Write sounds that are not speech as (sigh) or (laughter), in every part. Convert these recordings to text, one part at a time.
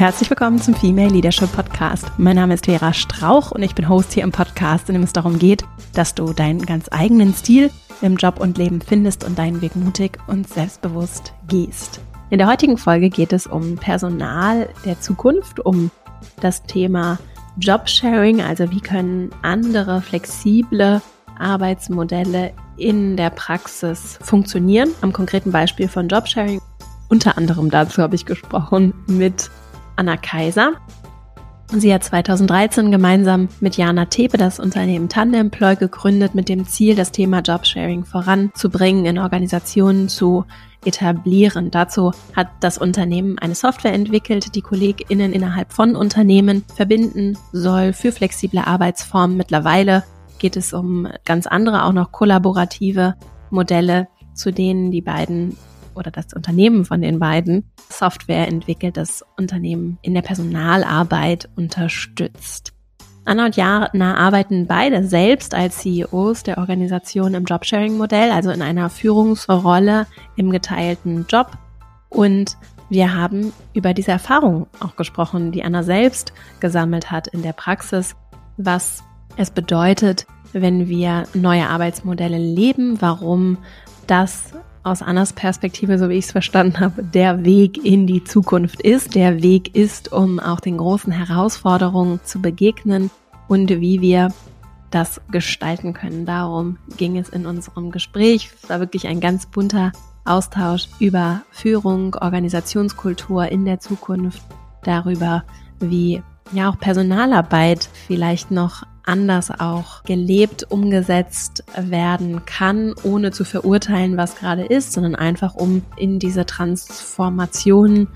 Herzlich willkommen zum Female Leadership Podcast. Mein Name ist Vera Strauch und ich bin Host hier im Podcast, in dem es darum geht, dass du deinen ganz eigenen Stil im Job und Leben findest und deinen Weg mutig und selbstbewusst gehst. In der heutigen Folge geht es um Personal der Zukunft, um das Thema Jobsharing, also wie können andere flexible Arbeitsmodelle in der Praxis funktionieren. Am konkreten Beispiel von Jobsharing. Unter anderem dazu habe ich gesprochen mit Anna Kaiser. Sie hat 2013 gemeinsam mit Jana Tepe das Unternehmen Tandemploy gegründet mit dem Ziel, das Thema Jobsharing voranzubringen, in Organisationen zu etablieren. Dazu hat das Unternehmen eine Software entwickelt, die KollegInnen innerhalb von Unternehmen verbinden soll für flexible Arbeitsformen. Mittlerweile geht es um ganz andere, auch noch kollaborative Modelle, zu denen die beiden oder das Unternehmen von den beiden Software entwickelt, das Unternehmen in der Personalarbeit unterstützt. Anna und Jana arbeiten beide selbst als CEOs der Organisation im Jobsharing-Modell, also in einer Führungsrolle im geteilten Job. Und wir haben über diese Erfahrung auch gesprochen, die Anna selbst gesammelt hat in der Praxis, was es bedeutet, wenn wir neue Arbeitsmodelle leben, warum das aus Annas Perspektive, so wie ich es verstanden habe, der Weg in die Zukunft ist. Der Weg ist, um auch den großen Herausforderungen zu begegnen und wie wir das gestalten können. Darum ging es in unserem Gespräch. Es war wirklich ein ganz bunter Austausch über Führung, Organisationskultur in der Zukunft, darüber, wie ja auch Personalarbeit vielleicht noch anders auch gelebt, umgesetzt werden kann, ohne zu verurteilen, was gerade ist, sondern einfach um in diese Transformation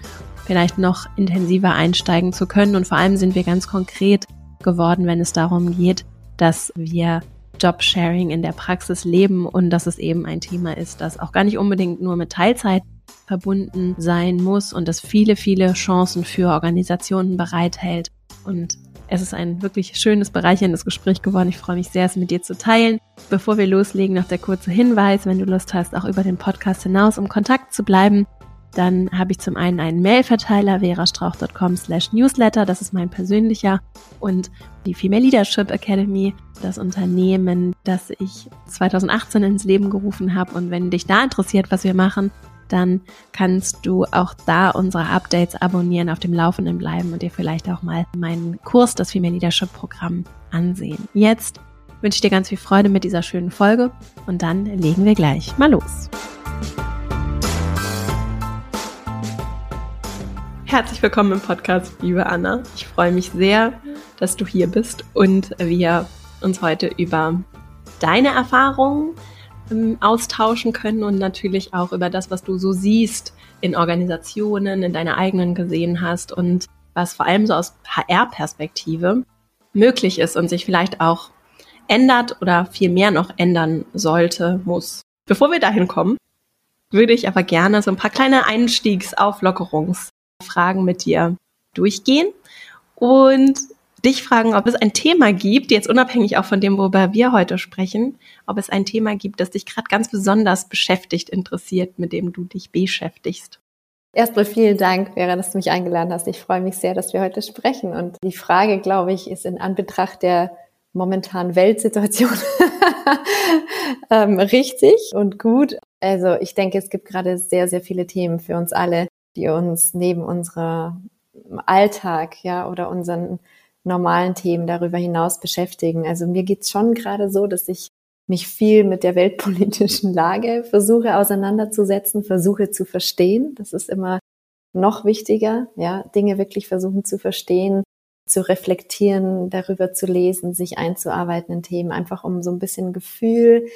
vielleicht noch intensiver einsteigen zu können. Und vor allem sind wir ganz konkret geworden, wenn es darum geht, dass wir Jobsharing in der Praxis leben und dass es eben ein Thema ist, das auch gar nicht unbedingt nur mit Teilzeit verbunden sein muss und das viele, viele Chancen für Organisationen bereithält. Und es ist ein wirklich schönes, bereicherndes Gespräch geworden. Ich freue mich sehr, es mit dir zu teilen. Bevor wir loslegen, noch der kurze Hinweis, wenn du Lust hast, auch über den Podcast hinaus um Kontakt zu bleiben, dann habe ich zum einen einen Mailverteiler, verastrauch.com slash newsletter, das ist mein persönlicher, und die Female Leadership Academy, das Unternehmen, das ich 2018 ins Leben gerufen habe. Und wenn dich da interessiert, was wir machen, dann kannst du auch da unsere Updates abonnieren, auf dem Laufenden bleiben und dir vielleicht auch mal meinen Kurs, das Female Leadership Programm, ansehen. Jetzt wünsche ich dir ganz viel Freude mit dieser schönen Folge und dann legen wir gleich mal los. Herzlich willkommen im Podcast, liebe Anna. Ich freue mich sehr, dass du hier bist und wir uns heute über deine Erfahrungen ähm, austauschen können und natürlich auch über das, was du so siehst in Organisationen, in deiner eigenen gesehen hast und was vor allem so aus HR-Perspektive möglich ist und sich vielleicht auch ändert oder viel mehr noch ändern sollte, muss. Bevor wir dahin kommen, würde ich aber gerne so ein paar kleine Einstiegsauflockerungsfragen mit dir durchgehen und dich fragen, ob es ein Thema gibt, jetzt unabhängig auch von dem, worüber wir heute sprechen, ob es ein Thema gibt, das dich gerade ganz besonders beschäftigt, interessiert, mit dem du dich beschäftigst. Erstmal vielen Dank, Vera, dass du mich eingeladen hast. Ich freue mich sehr, dass wir heute sprechen. Und die Frage, glaube ich, ist in Anbetracht der momentanen Weltsituation (laughs) ähm, richtig und gut. Also ich denke, es gibt gerade sehr, sehr viele Themen für uns alle, die uns neben unserem Alltag, ja, oder unseren normalen Themen darüber hinaus beschäftigen. Also mir geht's schon gerade so, dass ich mich viel mit der weltpolitischen Lage versuche auseinanderzusetzen, versuche zu verstehen. Das ist immer noch wichtiger, ja, Dinge wirklich versuchen zu verstehen, zu reflektieren, darüber zu lesen, sich einzuarbeiten in Themen, einfach um so ein bisschen Gefühl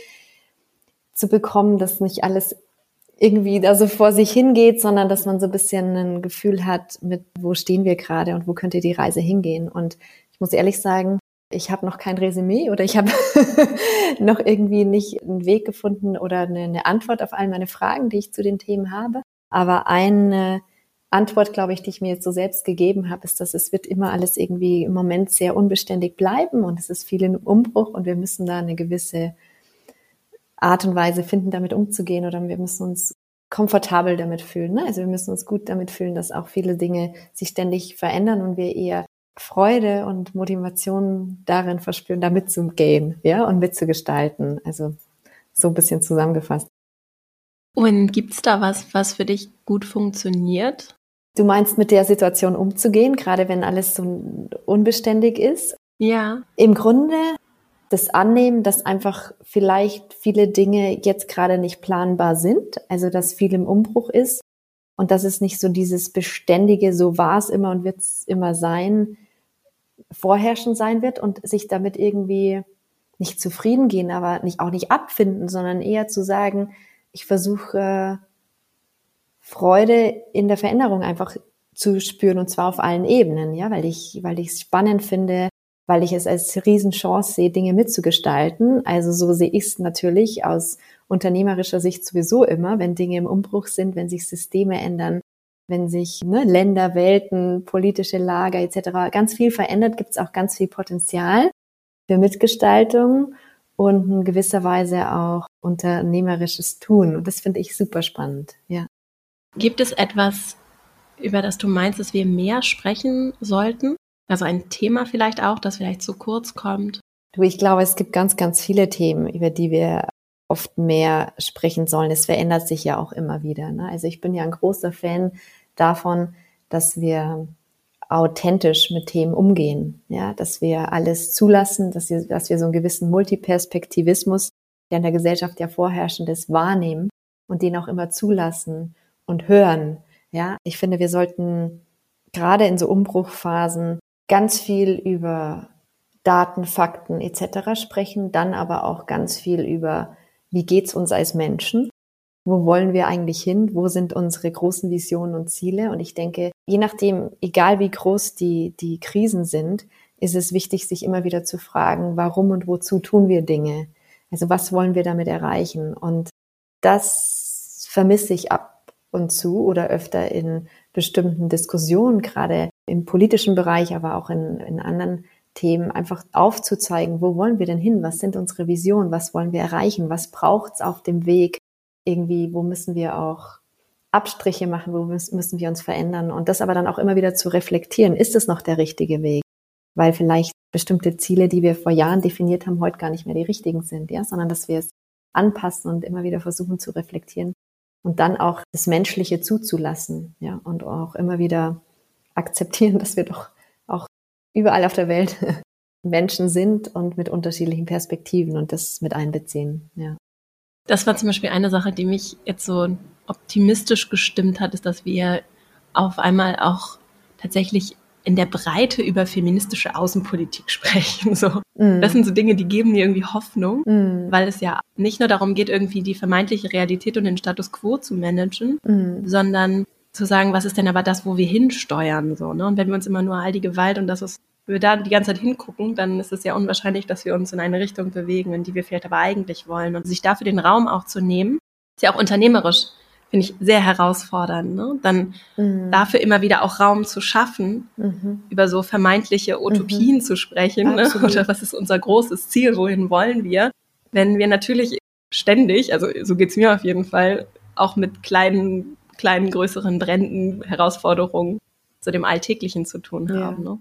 zu bekommen, dass nicht alles irgendwie da so vor sich hingeht, sondern dass man so ein bisschen ein Gefühl hat, mit wo stehen wir gerade und wo könnte die Reise hingehen. Und ich muss ehrlich sagen, ich habe noch kein Resümee oder ich habe (laughs) noch irgendwie nicht einen Weg gefunden oder eine, eine, Antwort auf all meine Fragen, die ich zu den Themen habe. Aber eine Antwort, glaube ich, die ich mir jetzt so selbst gegeben habe, ist, dass es wird immer alles irgendwie im Moment sehr unbeständig bleiben und es ist viel im Umbruch und wir müssen da eine gewisse Art und Weise finden, damit umzugehen oder wir müssen uns komfortabel damit fühlen. Ne? Also wir müssen uns gut damit fühlen, dass auch viele Dinge sich ständig verändern und wir eher Freude und Motivation darin verspüren, da mitzugehen, ja, und mitzugestalten. Also so ein bisschen zusammengefasst. Und gibt's da was, was für dich gut funktioniert? Du meinst, mit der Situation umzugehen, gerade wenn alles so unbeständig ist? Ja. Im Grunde das Annehmen, dass einfach vielleicht viele Dinge jetzt gerade nicht planbar sind, also dass viel im Umbruch ist und dass es nicht so dieses beständige, so war es immer und wird es immer sein, vorherrschend sein wird und sich damit irgendwie nicht zufrieden gehen, aber nicht, auch nicht abfinden, sondern eher zu sagen, ich versuche Freude in der Veränderung einfach zu spüren und zwar auf allen Ebenen, ja, weil ich, weil ich es spannend finde, weil ich es als Riesenchance sehe, Dinge mitzugestalten. Also so sehe ich es natürlich aus unternehmerischer Sicht sowieso immer, wenn Dinge im Umbruch sind, wenn sich Systeme ändern, wenn sich ne, Länder, Welten, politische Lager etc. ganz viel verändert, gibt es auch ganz viel Potenzial für Mitgestaltung und in gewisser Weise auch unternehmerisches Tun. Und das finde ich super spannend, ja. Gibt es etwas, über das du meinst, dass wir mehr sprechen sollten? Also ein Thema vielleicht auch, das vielleicht zu kurz kommt? Du, ich glaube, es gibt ganz, ganz viele Themen, über die wir oft mehr sprechen sollen. Es verändert sich ja auch immer wieder. Ne? Also ich bin ja ein großer Fan davon, dass wir authentisch mit Themen umgehen, ja, dass wir alles zulassen, dass wir, dass wir so einen gewissen Multiperspektivismus, der in der Gesellschaft ja vorherrschend ist, wahrnehmen und den auch immer zulassen und hören. Ja, ich finde, wir sollten gerade in so Umbruchphasen ganz viel über Daten, Fakten etc. sprechen, dann aber auch ganz viel über, wie geht's uns als Menschen wo wollen wir eigentlich hin, wo sind unsere großen Visionen und Ziele. Und ich denke, je nachdem, egal wie groß die, die Krisen sind, ist es wichtig, sich immer wieder zu fragen, warum und wozu tun wir Dinge? Also was wollen wir damit erreichen? Und das vermisse ich ab und zu oder öfter in bestimmten Diskussionen, gerade im politischen Bereich, aber auch in, in anderen Themen, einfach aufzuzeigen, wo wollen wir denn hin? Was sind unsere Visionen? Was wollen wir erreichen? Was braucht es auf dem Weg? irgendwie, wo müssen wir auch Abstriche machen, wo müssen wir uns verändern und das aber dann auch immer wieder zu reflektieren, ist es noch der richtige Weg? Weil vielleicht bestimmte Ziele, die wir vor Jahren definiert haben, heute gar nicht mehr die richtigen sind, ja, sondern dass wir es anpassen und immer wieder versuchen zu reflektieren und dann auch das Menschliche zuzulassen, ja, und auch immer wieder akzeptieren, (laughs) dass wir doch auch überall auf der Welt (laughs) Menschen sind und mit unterschiedlichen Perspektiven und das mit einbeziehen, ja. Das war zum Beispiel eine Sache, die mich jetzt so optimistisch gestimmt hat, ist, dass wir auf einmal auch tatsächlich in der Breite über feministische Außenpolitik (laughs) sprechen. So. Mm. Das sind so Dinge, die geben mir irgendwie Hoffnung, mm. weil es ja nicht nur darum geht, irgendwie die vermeintliche Realität und den Status quo zu managen, mm. sondern zu sagen, was ist denn aber das, wo wir hinsteuern, so, ne? Und wenn wir uns immer nur all die Gewalt und das, was wir da die ganze Zeit hingucken, dann ist es ja unwahrscheinlich, dass wir uns in eine Richtung bewegen, in die wir vielleicht aber eigentlich wollen. Und sich dafür den Raum auch zu nehmen, ist ja auch unternehmerisch, finde ich sehr herausfordernd. Ne? Dann mhm. dafür immer wieder auch Raum zu schaffen, mhm. über so vermeintliche Utopien mhm. zu sprechen. Ne? Oder was ist unser großes Ziel, wohin wollen wir? Wenn wir natürlich ständig, also so geht's mir auf jeden Fall, auch mit kleinen, kleinen, größeren Bränden, Herausforderungen zu dem Alltäglichen zu tun ja. haben. Ne?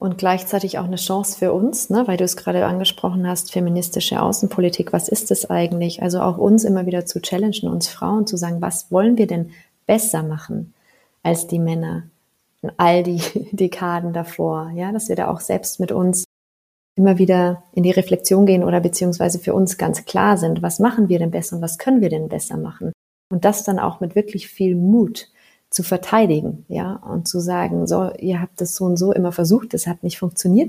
Und gleichzeitig auch eine Chance für uns, ne, weil du es gerade angesprochen hast, feministische Außenpolitik, was ist das eigentlich? Also auch uns immer wieder zu challengen, uns Frauen zu sagen, was wollen wir denn besser machen als die Männer in all die (laughs) Dekaden davor, ja, dass wir da auch selbst mit uns immer wieder in die Reflexion gehen oder beziehungsweise für uns ganz klar sind, was machen wir denn besser und was können wir denn besser machen? Und das dann auch mit wirklich viel Mut zu verteidigen, ja, und zu sagen, so, ihr habt es so und so immer versucht, es hat nicht funktioniert,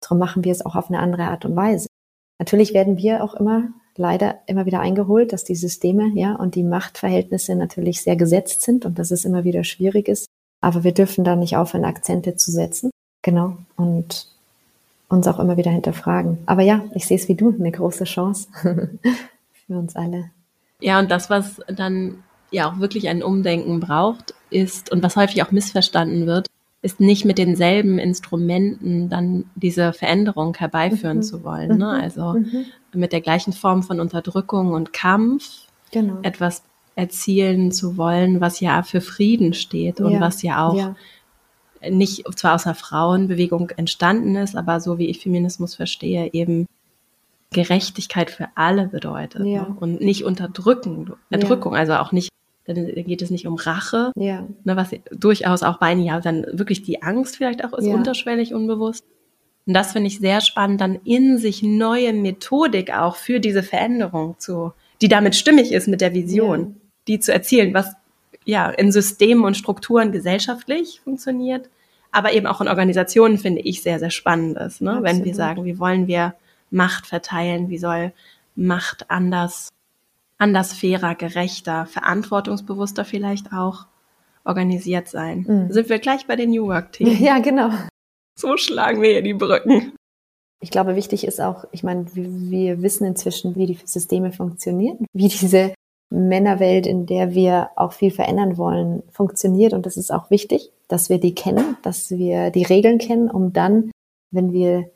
darum machen wir es auch auf eine andere Art und Weise. Natürlich werden wir auch immer leider immer wieder eingeholt, dass die Systeme, ja, und die Machtverhältnisse natürlich sehr gesetzt sind und dass es immer wieder schwierig ist. Aber wir dürfen da nicht aufhören, Akzente zu setzen. Genau. Und uns auch immer wieder hinterfragen. Aber ja, ich sehe es wie du, eine große Chance (laughs) für uns alle. Ja, und das, was dann ja auch wirklich ein Umdenken braucht, ist, und was häufig auch missverstanden wird, ist nicht mit denselben Instrumenten dann diese Veränderung herbeiführen mhm. zu wollen. Ne? Mhm. Also mhm. mit der gleichen Form von Unterdrückung und Kampf genau. etwas erzielen zu wollen, was ja für Frieden steht und ja. was ja auch ja. nicht zwar aus der Frauenbewegung entstanden ist, aber so wie ich Feminismus verstehe, eben Gerechtigkeit für alle bedeutet ja. ne? und nicht Unterdrücken, Erdrückung, also auch nicht dann geht es nicht um Rache, ja. ne, was durchaus auch bei einigen ja dann wirklich die Angst vielleicht auch ist, ja. unterschwellig, unbewusst. Und das finde ich sehr spannend, dann in sich neue Methodik auch für diese Veränderung zu, die damit stimmig ist mit der Vision, ja. die zu erzielen, was ja in Systemen und Strukturen gesellschaftlich funktioniert, aber eben auch in Organisationen finde ich sehr, sehr spannend ist, ne? wenn wir sagen, wie wollen wir Macht verteilen, wie soll Macht anders anders fairer, gerechter, verantwortungsbewusster vielleicht auch organisiert sein. Mhm. Sind wir gleich bei den New Work-Themen? (laughs) Ja, genau. So schlagen wir hier die Brücken. Ich glaube, wichtig ist auch, ich meine, wir wissen inzwischen, wie die Systeme funktionieren, wie diese Männerwelt, in der wir auch viel verändern wollen, funktioniert. Und das ist auch wichtig, dass wir die kennen, dass wir die Regeln kennen, um dann, wenn wir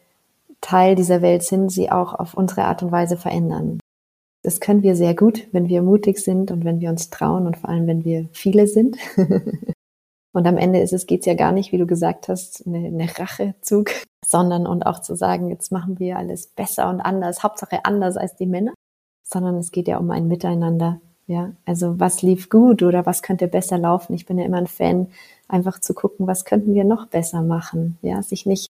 Teil dieser Welt sind, sie auch auf unsere Art und Weise verändern. Das können wir sehr gut, wenn wir mutig sind und wenn wir uns trauen und vor allem, wenn wir viele sind. (laughs) und am Ende ist es, geht's ja gar nicht, wie du gesagt hast, eine, eine Rachezug, (laughs) sondern und auch zu sagen, jetzt machen wir alles besser und anders, Hauptsache anders als die Männer, sondern es geht ja um ein Miteinander. Ja, also was lief gut oder was könnte besser laufen? Ich bin ja immer ein Fan, einfach zu gucken, was könnten wir noch besser machen? Ja, sich nicht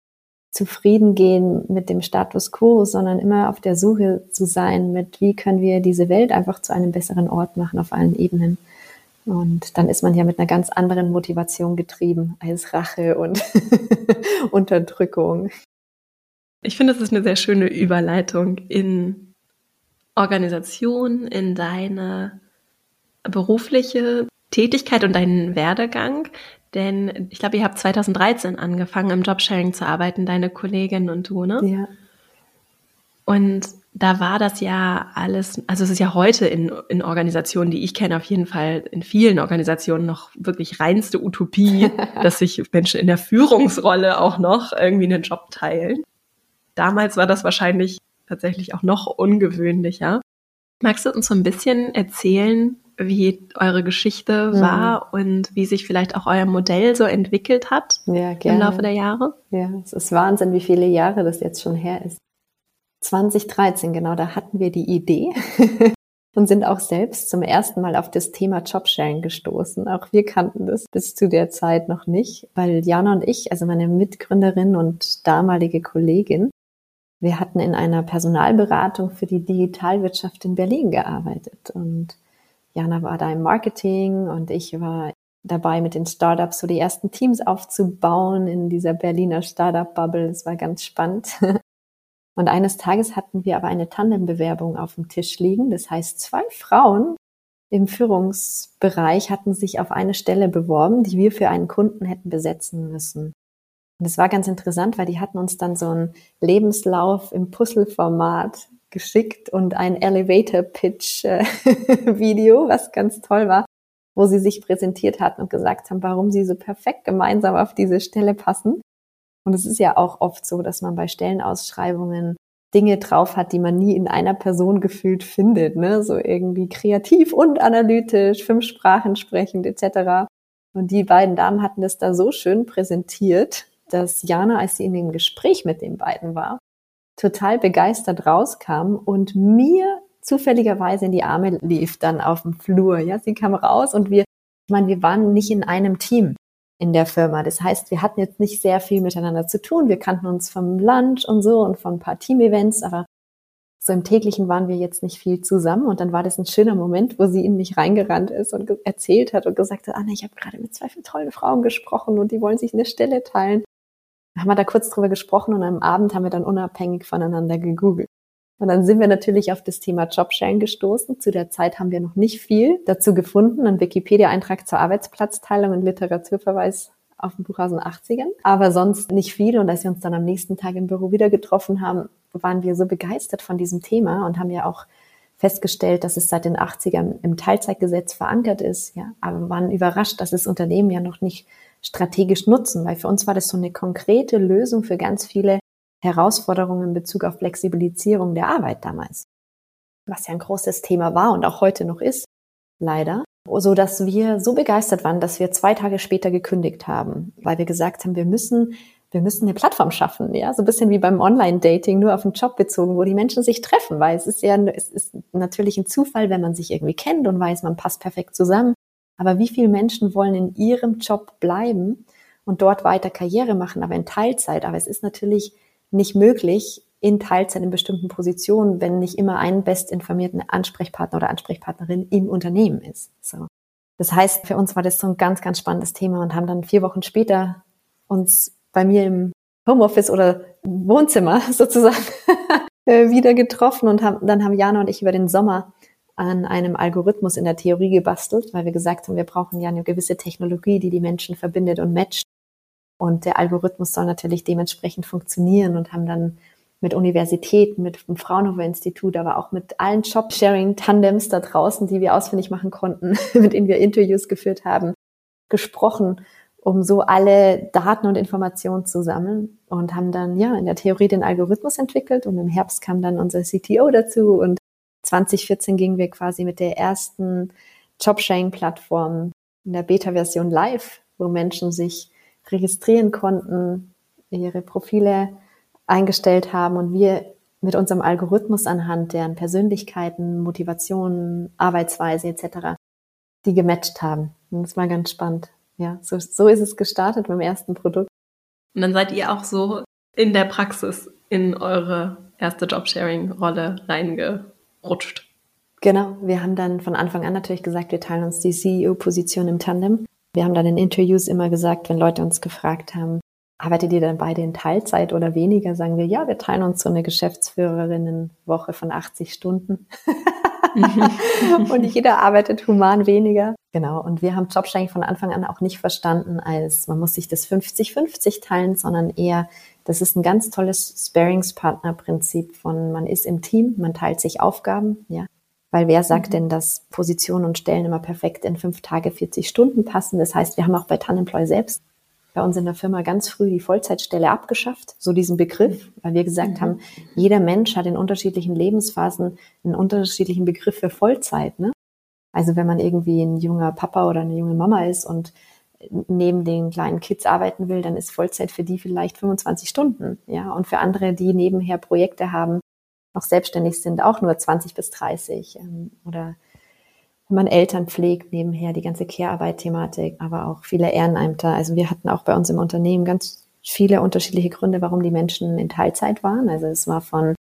zufrieden gehen mit dem Status quo, sondern immer auf der Suche zu sein mit, wie können wir diese Welt einfach zu einem besseren Ort machen auf allen Ebenen. Und dann ist man ja mit einer ganz anderen Motivation getrieben als Rache und (laughs) Unterdrückung. Ich finde, das ist eine sehr schöne Überleitung in Organisation, in deine berufliche Tätigkeit und deinen Werdegang. Denn ich glaube, ihr habt 2013 angefangen, im Jobsharing zu arbeiten, deine Kollegin und du, ne? Ja. Und da war das ja alles, also es ist ja heute in, in Organisationen, die ich kenne, auf jeden Fall in vielen Organisationen noch wirklich reinste Utopie, (laughs) dass sich Menschen in der Führungsrolle auch noch irgendwie einen Job teilen. Damals war das wahrscheinlich tatsächlich auch noch ungewöhnlicher. Magst du uns so ein bisschen erzählen, wie eure Geschichte mhm. war und wie sich vielleicht auch euer Modell so entwickelt hat ja, im Laufe der Jahre? Ja, es ist Wahnsinn, wie viele Jahre das jetzt schon her ist. 2013, genau, da hatten wir die Idee (laughs) und sind auch selbst zum ersten Mal auf das Thema Jobsharing gestoßen. Auch wir kannten das bis zu der Zeit noch nicht, weil Jana und ich, also meine Mitgründerin und damalige Kollegin, wir hatten in einer Personalberatung für die Digitalwirtschaft in Berlin gearbeitet und Jana war da im Marketing und ich war dabei, mit den Startups so die ersten Teams aufzubauen in dieser Berliner Startup-Bubble. Es war ganz spannend. (laughs) Und eines Tages hatten wir aber eine Tandembewerbung auf dem Tisch liegen. Das heißt, zwei Frauen im Führungsbereich hatten sich auf eine Stelle beworben, die wir für einen Kunden hätten besetzen müssen. Und es war ganz interessant, weil die hatten uns dann so einen Lebenslauf im Puzzle-Format geschickt und ein Elevator Pitch äh, (laughs) Video, was ganz toll war, wo sie sich präsentiert hatten und gesagt haben, warum sie so perfekt gemeinsam auf diese Stelle passen. Und es ist ja auch oft so, dass man bei Stellenausschreibungen Dinge drauf hat, die man nie in einer Person gefühlt findet, ne? So irgendwie kreativ und analytisch, fünf Sprachen sprechend etc. Und die beiden Damen hatten das da so schön präsentiert, dass Jana, als sie in dem Gespräch mit den beiden war, total begeistert rauskam und mir zufälligerweise in die Arme lief dann auf dem Flur. Ja, sie kam raus und wir, ich meine, wir waren nicht in einem Team in der Firma. Das heißt, wir hatten jetzt nicht sehr viel miteinander zu tun. Wir kannten uns vom Lunch und so und von ein paar Team-Events, aber so im täglichen waren wir jetzt nicht viel zusammen. Und dann war das ein schöner Moment, wo sie in mich reingerannt ist und erzählt hat und gesagt hat, Anna, ich habe gerade mit zwei tollen Frauen gesprochen und die wollen sich eine Stelle teilen haben wir da kurz drüber gesprochen und am Abend haben wir dann unabhängig voneinander gegoogelt. Und dann sind wir natürlich auf das Thema Jobsharing gestoßen. Zu der Zeit haben wir noch nicht viel dazu gefunden. Ein Wikipedia-Eintrag zur Arbeitsplatzteilung und Literaturverweis auf dem Buch aus den 80ern, aber sonst nicht viel. Und als wir uns dann am nächsten Tag im Büro wieder getroffen haben, waren wir so begeistert von diesem Thema und haben ja auch festgestellt, dass es seit den 80ern im Teilzeitgesetz verankert ist. Ja, aber waren überrascht, dass es Unternehmen ja noch nicht strategisch nutzen, weil für uns war das so eine konkrete Lösung für ganz viele Herausforderungen in Bezug auf Flexibilisierung der Arbeit damals. Was ja ein großes Thema war und auch heute noch ist, leider. So dass wir so begeistert waren, dass wir zwei Tage später gekündigt haben, weil wir gesagt haben, wir müssen wir müssen eine Plattform schaffen, ja, so ein bisschen wie beim Online-Dating, nur auf den Job bezogen, wo die Menschen sich treffen, weil es ist ja, es ist natürlich ein Zufall, wenn man sich irgendwie kennt und weiß, man passt perfekt zusammen. Aber wie viele Menschen wollen in ihrem Job bleiben und dort weiter Karriere machen, aber in Teilzeit? Aber es ist natürlich nicht möglich, in Teilzeit in bestimmten Positionen, wenn nicht immer ein bestinformierten Ansprechpartner oder Ansprechpartnerin im Unternehmen ist. So. Das heißt, für uns war das so ein ganz, ganz spannendes Thema und haben dann vier Wochen später uns bei mir im Homeoffice oder Wohnzimmer (laughs) sozusagen äh, wieder getroffen und haben, dann haben Jana und ich über den Sommer an einem Algorithmus in der Theorie gebastelt, weil wir gesagt haben, wir brauchen ja eine gewisse Technologie, die die Menschen verbindet und matcht. Und der Algorithmus soll natürlich dementsprechend funktionieren und haben dann mit Universitäten, mit dem Fraunhofer Institut, aber auch mit allen Job-Sharing-Tandems da draußen, die wir ausfindig machen konnten, (laughs) mit denen wir Interviews geführt haben, gesprochen um so alle Daten und Informationen zu sammeln und haben dann ja in der Theorie den Algorithmus entwickelt und im Herbst kam dann unser CTO dazu und 2014 gingen wir quasi mit der ersten Jobsharing-Plattform in der Beta-Version live, wo Menschen sich registrieren konnten, ihre Profile eingestellt haben und wir mit unserem Algorithmus anhand deren Persönlichkeiten, Motivationen, Arbeitsweise etc. die gematcht haben. Und das war ganz spannend ja, so, so ist es gestartet beim ersten Produkt. Und dann seid ihr auch so in der Praxis in eure erste Jobsharing-Rolle reingerutscht. Genau, wir haben dann von Anfang an natürlich gesagt, wir teilen uns die CEO-Position im Tandem. Wir haben dann in Interviews immer gesagt, wenn Leute uns gefragt haben, arbeitet ihr dann beide in Teilzeit oder weniger, sagen wir, ja, wir teilen uns so eine Geschäftsführerinnenwoche von 80 Stunden. (laughs) und jeder arbeitet human weniger. Genau. Und wir haben Jobsharing von Anfang an auch nicht verstanden als, man muss sich das 50-50 teilen, sondern eher, das ist ein ganz tolles Sparingspartner-Prinzip von, man ist im Team, man teilt sich Aufgaben, ja. Weil wer sagt mhm. denn, dass Positionen und Stellen immer perfekt in fünf Tage 40 Stunden passen? Das heißt, wir haben auch bei Tanemploy selbst bei uns in der Firma ganz früh die Vollzeitstelle abgeschafft, so diesen Begriff, weil wir gesagt mhm. haben, jeder Mensch hat in unterschiedlichen Lebensphasen einen unterschiedlichen Begriff für Vollzeit. Ne? Also wenn man irgendwie ein junger Papa oder eine junge Mama ist und neben den kleinen Kids arbeiten will, dann ist Vollzeit für die vielleicht 25 Stunden, ja. Und für andere, die nebenher Projekte haben, noch selbstständig sind, auch nur 20 bis 30 ähm, oder wenn man Eltern pflegt, nebenher die ganze Care-Arbeit-Thematik, aber auch viele Ehrenämter. Also wir hatten auch bei uns im Unternehmen ganz viele unterschiedliche Gründe, warum die Menschen in Teilzeit waren. Also es war von,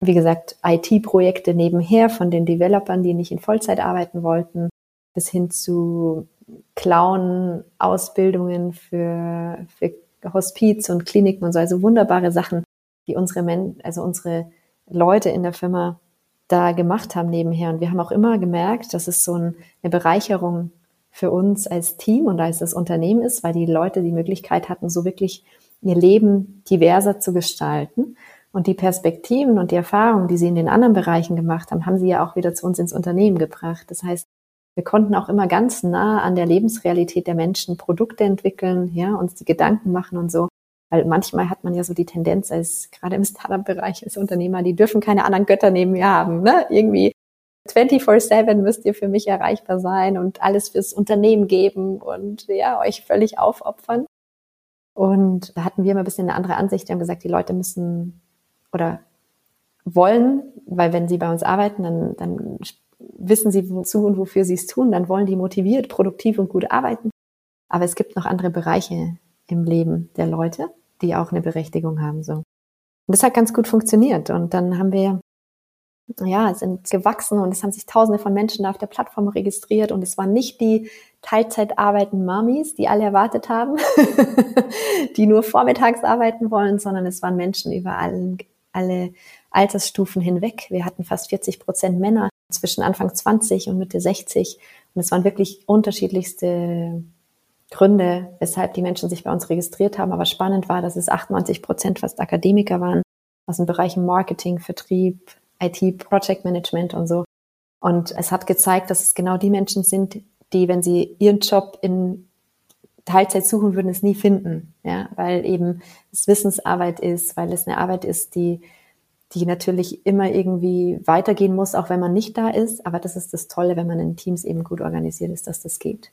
wie gesagt, IT-Projekte nebenher, von den Developern, die nicht in Vollzeit arbeiten wollten, bis hin zu Clown-Ausbildungen für, für Hospiz und Kliniken und so. Also wunderbare Sachen, die unsere, Men also unsere Leute in der Firma da gemacht haben nebenher. Und wir haben auch immer gemerkt, dass es so eine Bereicherung für uns als Team und als das Unternehmen ist, weil die Leute die Möglichkeit hatten, so wirklich ihr Leben diverser zu gestalten. Und die Perspektiven und die Erfahrungen, die sie in den anderen Bereichen gemacht haben, haben sie ja auch wieder zu uns ins Unternehmen gebracht. Das heißt, wir konnten auch immer ganz nah an der Lebensrealität der Menschen Produkte entwickeln, ja, uns die Gedanken machen und so. Weil manchmal hat man ja so die Tendenz, als gerade im Startup-Bereich als Unternehmer, die dürfen keine anderen Götter neben mir haben. Ne? Irgendwie 24-7 müsst ihr für mich erreichbar sein und alles fürs Unternehmen geben und ja, euch völlig aufopfern. Und da hatten wir immer ein bisschen eine andere Ansicht. Wir haben gesagt, die Leute müssen oder wollen, weil wenn sie bei uns arbeiten, dann, dann wissen sie, wozu und wofür sie es tun, dann wollen die motiviert, produktiv und gut arbeiten. Aber es gibt noch andere Bereiche im Leben der Leute die auch eine Berechtigung haben. So. Und das hat ganz gut funktioniert. Und dann haben wir, ja, sind gewachsen und es haben sich tausende von Menschen auf der Plattform registriert und es waren nicht die Teilzeit arbeitenden Mamis, die alle erwartet haben, (laughs) die nur vormittags arbeiten wollen, sondern es waren Menschen über allen, alle Altersstufen hinweg. Wir hatten fast 40 Prozent Männer zwischen Anfang 20 und Mitte 60 und es waren wirklich unterschiedlichste Gründe, weshalb die Menschen sich bei uns registriert haben. Aber spannend war, dass es 98 Prozent fast Akademiker waren aus den Bereichen Marketing, Vertrieb, IT, Project Management und so. Und es hat gezeigt, dass es genau die Menschen sind, die, wenn sie ihren Job in Teilzeit suchen würden, es nie finden, ja, weil eben es Wissensarbeit ist, weil es eine Arbeit ist, die die natürlich immer irgendwie weitergehen muss, auch wenn man nicht da ist. Aber das ist das Tolle, wenn man in Teams eben gut organisiert ist, dass das geht.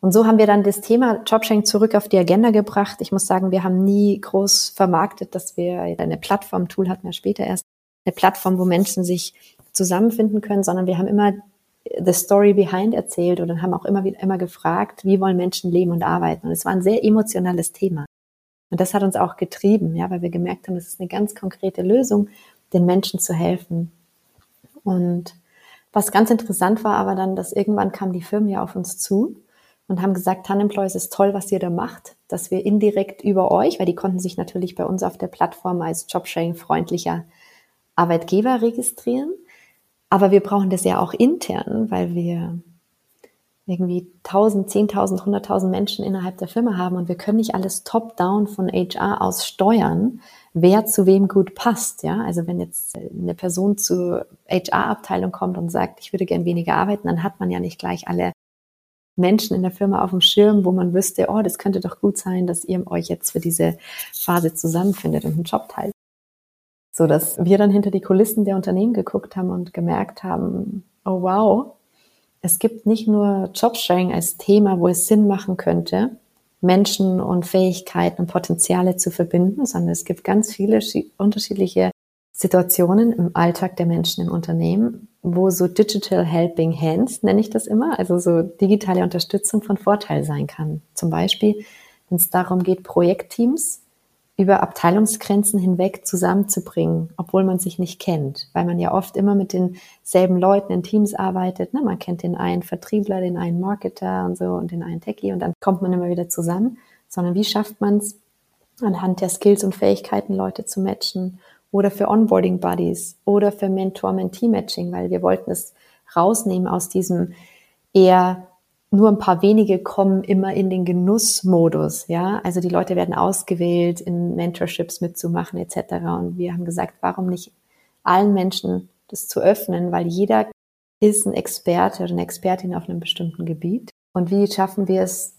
Und so haben wir dann das Thema Jobsharing zurück auf die Agenda gebracht. Ich muss sagen, wir haben nie groß vermarktet, dass wir eine Plattform, Tool hatten wir später erst, eine Plattform, wo Menschen sich zusammenfinden können, sondern wir haben immer the story behind erzählt und haben auch immer wieder immer gefragt, wie wollen Menschen leben und arbeiten. Und es war ein sehr emotionales Thema. Und das hat uns auch getrieben, ja, weil wir gemerkt haben, es ist eine ganz konkrete Lösung, den Menschen zu helfen. Und was ganz interessant war aber dann, dass irgendwann kamen die Firmen ja auf uns zu und haben gesagt, Tanemploy, es ist toll, was ihr da macht, dass wir indirekt über euch, weil die konnten sich natürlich bei uns auf der Plattform als Jobsharing-freundlicher Arbeitgeber registrieren. Aber wir brauchen das ja auch intern, weil wir irgendwie 1000, 10.000, 100.000 Menschen innerhalb der Firma haben und wir können nicht alles top-down von HR aus steuern, wer zu wem gut passt. Ja, also wenn jetzt eine Person zur HR-Abteilung kommt und sagt, ich würde gern weniger arbeiten, dann hat man ja nicht gleich alle Menschen in der Firma auf dem Schirm, wo man wüsste, oh, das könnte doch gut sein, dass ihr euch jetzt für diese Phase zusammenfindet und einen Job teilt. So dass wir dann hinter die Kulissen der Unternehmen geguckt haben und gemerkt haben, oh wow, es gibt nicht nur Jobsharing als Thema, wo es Sinn machen könnte, Menschen und Fähigkeiten und Potenziale zu verbinden, sondern es gibt ganz viele unterschiedliche Situationen im Alltag der Menschen im Unternehmen, wo so Digital Helping Hands, nenne ich das immer, also so digitale Unterstützung von Vorteil sein kann. Zum Beispiel, wenn es darum geht, Projektteams über Abteilungsgrenzen hinweg zusammenzubringen, obwohl man sich nicht kennt, weil man ja oft immer mit denselben Leuten in Teams arbeitet. Ne? Man kennt den einen Vertriebler, den einen Marketer und so und den einen Techie und dann kommt man immer wieder zusammen, sondern wie schafft man es, anhand der Skills und Fähigkeiten Leute zu matchen oder für Onboarding Buddies oder für Mentor-Mentee-Matching, weil wir wollten es rausnehmen aus diesem eher nur ein paar wenige kommen immer in den Genussmodus, ja. Also die Leute werden ausgewählt, in Mentorships mitzumachen etc. Und wir haben gesagt, warum nicht allen Menschen das zu öffnen, weil jeder ist ein Experte oder eine Expertin auf einem bestimmten Gebiet. Und wie schaffen wir es,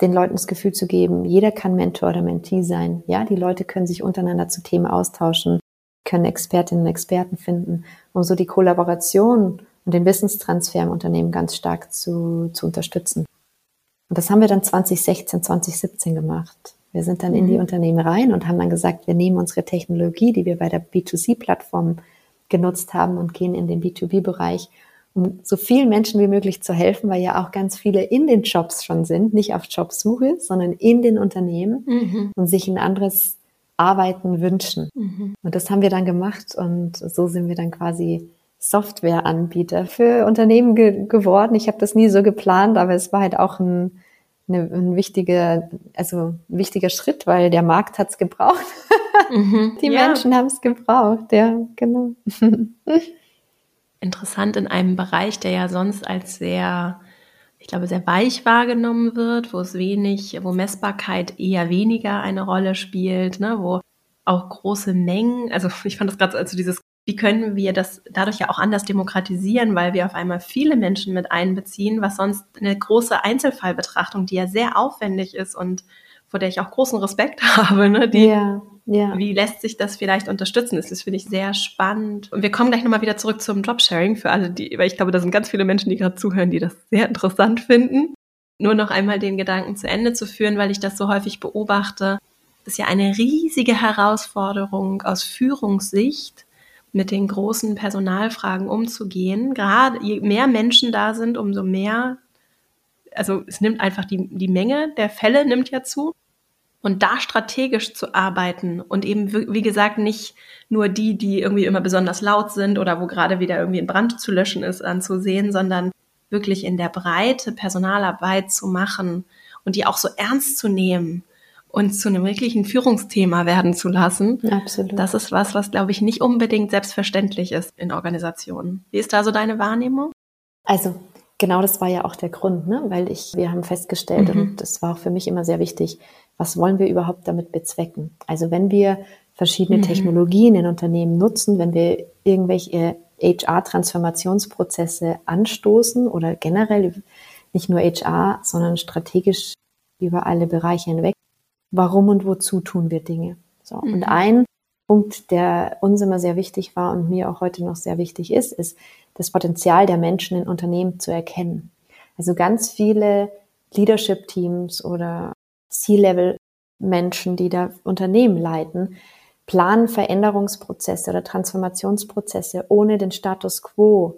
den Leuten das Gefühl zu geben, jeder kann Mentor oder Mentee sein. Ja, die Leute können sich untereinander zu Themen austauschen, können Expertinnen und Experten finden, um so die Kollaboration und den Wissenstransfer im Unternehmen ganz stark zu, zu unterstützen. Und das haben wir dann 2016, 2017 gemacht. Wir sind dann in die mhm. Unternehmen rein und haben dann gesagt, wir nehmen unsere Technologie, die wir bei der B2C-Plattform genutzt haben und gehen in den B2B-Bereich, um so vielen Menschen wie möglich zu helfen, weil ja auch ganz viele in den Jobs schon sind, nicht auf Jobsuche, sondern in den Unternehmen mhm. und sich ein anderes Arbeiten wünschen. Mhm. Und das haben wir dann gemacht und so sind wir dann quasi Softwareanbieter für Unternehmen ge geworden. Ich habe das nie so geplant, aber es war halt auch ein, eine, ein wichtiger, also ein wichtiger Schritt, weil der Markt hat's gebraucht. (laughs) Mhm, Die ja. Menschen haben es gebraucht, ja, genau. (laughs) Interessant in einem Bereich, der ja sonst als sehr, ich glaube, sehr weich wahrgenommen wird, wo es wenig, wo Messbarkeit eher weniger eine Rolle spielt, ne, wo auch große Mengen, also ich fand das gerade, also dieses wie können wir das dadurch ja auch anders demokratisieren, weil wir auf einmal viele Menschen mit einbeziehen, was sonst eine große Einzelfallbetrachtung, die ja sehr aufwendig ist und vor der ich auch großen Respekt (laughs) habe, ne? Die, ja, ja. Wie lässt sich das vielleicht unterstützen? Das ist, finde ich, sehr spannend. Und wir kommen gleich nochmal wieder zurück zum Jobsharing für alle, die, weil ich glaube, da sind ganz viele Menschen, die gerade zuhören, die das sehr interessant finden. Nur noch einmal den Gedanken zu Ende zu führen, weil ich das so häufig beobachte. Das ist ja eine riesige Herausforderung aus Führungssicht, mit den großen Personalfragen umzugehen. Gerade je mehr Menschen da sind, umso mehr, also es nimmt einfach die, die Menge der Fälle nimmt ja zu. Und da strategisch zu arbeiten und eben, wie gesagt, nicht nur die, die irgendwie immer besonders laut sind oder wo gerade wieder irgendwie ein Brand zu löschen ist, anzusehen, sondern wirklich in der Breite Personalarbeit zu machen und die auch so ernst zu nehmen und zu einem wirklichen Führungsthema werden zu lassen. Absolut. Das ist was, was, glaube ich, nicht unbedingt selbstverständlich ist in Organisationen. Wie ist da so deine Wahrnehmung? Also, genau das war ja auch der Grund, ne? weil ich, wir haben festgestellt, mhm. und das war auch für mich immer sehr wichtig, was wollen wir überhaupt damit bezwecken? Also wenn wir verschiedene mhm. Technologien in Unternehmen nutzen, wenn wir irgendwelche HR-Transformationsprozesse anstoßen oder generell nicht nur HR, sondern strategisch über alle Bereiche hinweg, warum und wozu tun wir Dinge? So. Mhm. Und ein Punkt, der uns immer sehr wichtig war und mir auch heute noch sehr wichtig ist, ist das Potenzial der Menschen in Unternehmen zu erkennen. Also ganz viele Leadership-Teams oder C-Level-Menschen, die da Unternehmen leiten, planen Veränderungsprozesse oder Transformationsprozesse ohne den Status quo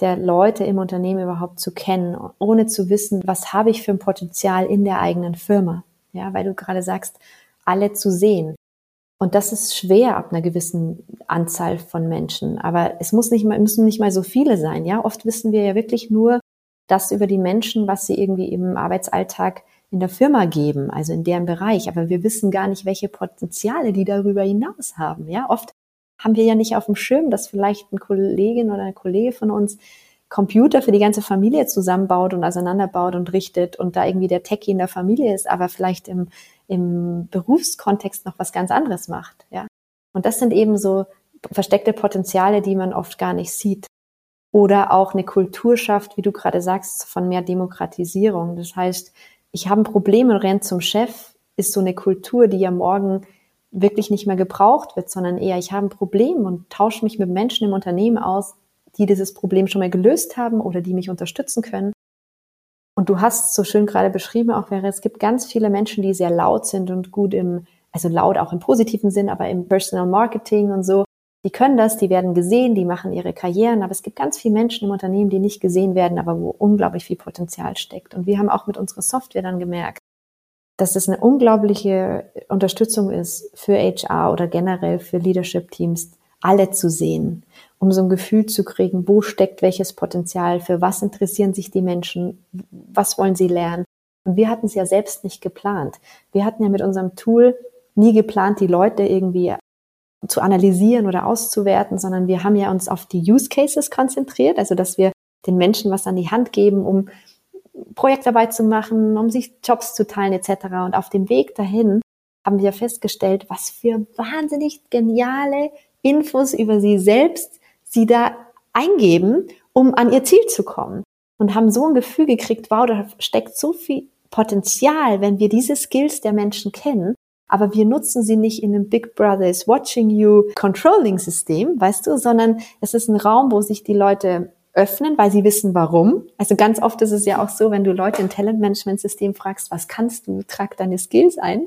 der Leute im Unternehmen überhaupt zu kennen, ohne zu wissen, was habe ich für ein Potenzial in der eigenen Firma. Ja, weil du gerade sagst, alle zu sehen. Und das ist schwer ab einer gewissen Anzahl von Menschen. Aber es muss nicht mal, müssen nicht mal so viele sein. Ja, oft wissen wir ja wirklich nur das über die Menschen, was sie irgendwie im Arbeitsalltag in der Firma geben, also in deren Bereich. Aber wir wissen gar nicht, welche Potenziale die darüber hinaus haben. Ja, oft haben wir ja nicht auf dem Schirm, dass vielleicht eine Kollegin oder ein Kollege von uns Computer für die ganze Familie zusammenbaut und auseinanderbaut und richtet und da irgendwie der Techie in der Familie ist, aber vielleicht im im Berufskontext noch was ganz anderes macht, ja. Und das sind eben so versteckte Potenziale, die man oft gar nicht sieht. Oder auch eine Kultur schafft, wie du gerade sagst, von mehr Demokratisierung. Das heißt, ich habe ein Problem und renne zum Chef, ist so eine Kultur, die ja morgen wirklich nicht mehr gebraucht wird, sondern eher, ich habe ein Problem und tausche mich mit Menschen im Unternehmen aus, die dieses Problem schon mal gelöst haben oder die mich unterstützen können. Und du hast so schön gerade beschrieben, auch wäre, es gibt ganz viele Menschen, die sehr laut sind und gut im, also laut auch im positiven Sinn, aber im Personal Marketing und so. Die können das, die werden gesehen, die machen ihre Karrieren, aber es gibt ganz viele Menschen im Unternehmen, die nicht gesehen werden, aber wo unglaublich viel Potenzial steckt. Und wir haben auch mit unserer Software dann gemerkt, dass es eine unglaubliche Unterstützung ist für HR oder generell für Leadership-Teams, alle zu sehen um so ein Gefühl zu kriegen, wo steckt welches Potenzial, für was interessieren sich die Menschen, was wollen sie lernen. Und wir hatten es ja selbst nicht geplant. Wir hatten ja mit unserem Tool nie geplant, die Leute irgendwie zu analysieren oder auszuwerten, sondern wir haben ja uns auf die Use Cases konzentriert, also dass wir den Menschen was an die Hand geben, um Projektarbeit zu machen, um sich Jobs zu teilen etc. Und auf dem Weg dahin haben wir festgestellt, was für wahnsinnig geniale Infos über sie selbst sie da eingeben, um an ihr Ziel zu kommen. Und haben so ein Gefühl gekriegt, wow, da steckt so viel Potenzial, wenn wir diese Skills der Menschen kennen, aber wir nutzen sie nicht in einem Big Brother is watching you Controlling System, weißt du, sondern es ist ein Raum, wo sich die Leute öffnen, weil sie wissen, warum. Also ganz oft ist es ja auch so, wenn du Leute im Talentmanagement-System fragst, was kannst du, trag deine Skills ein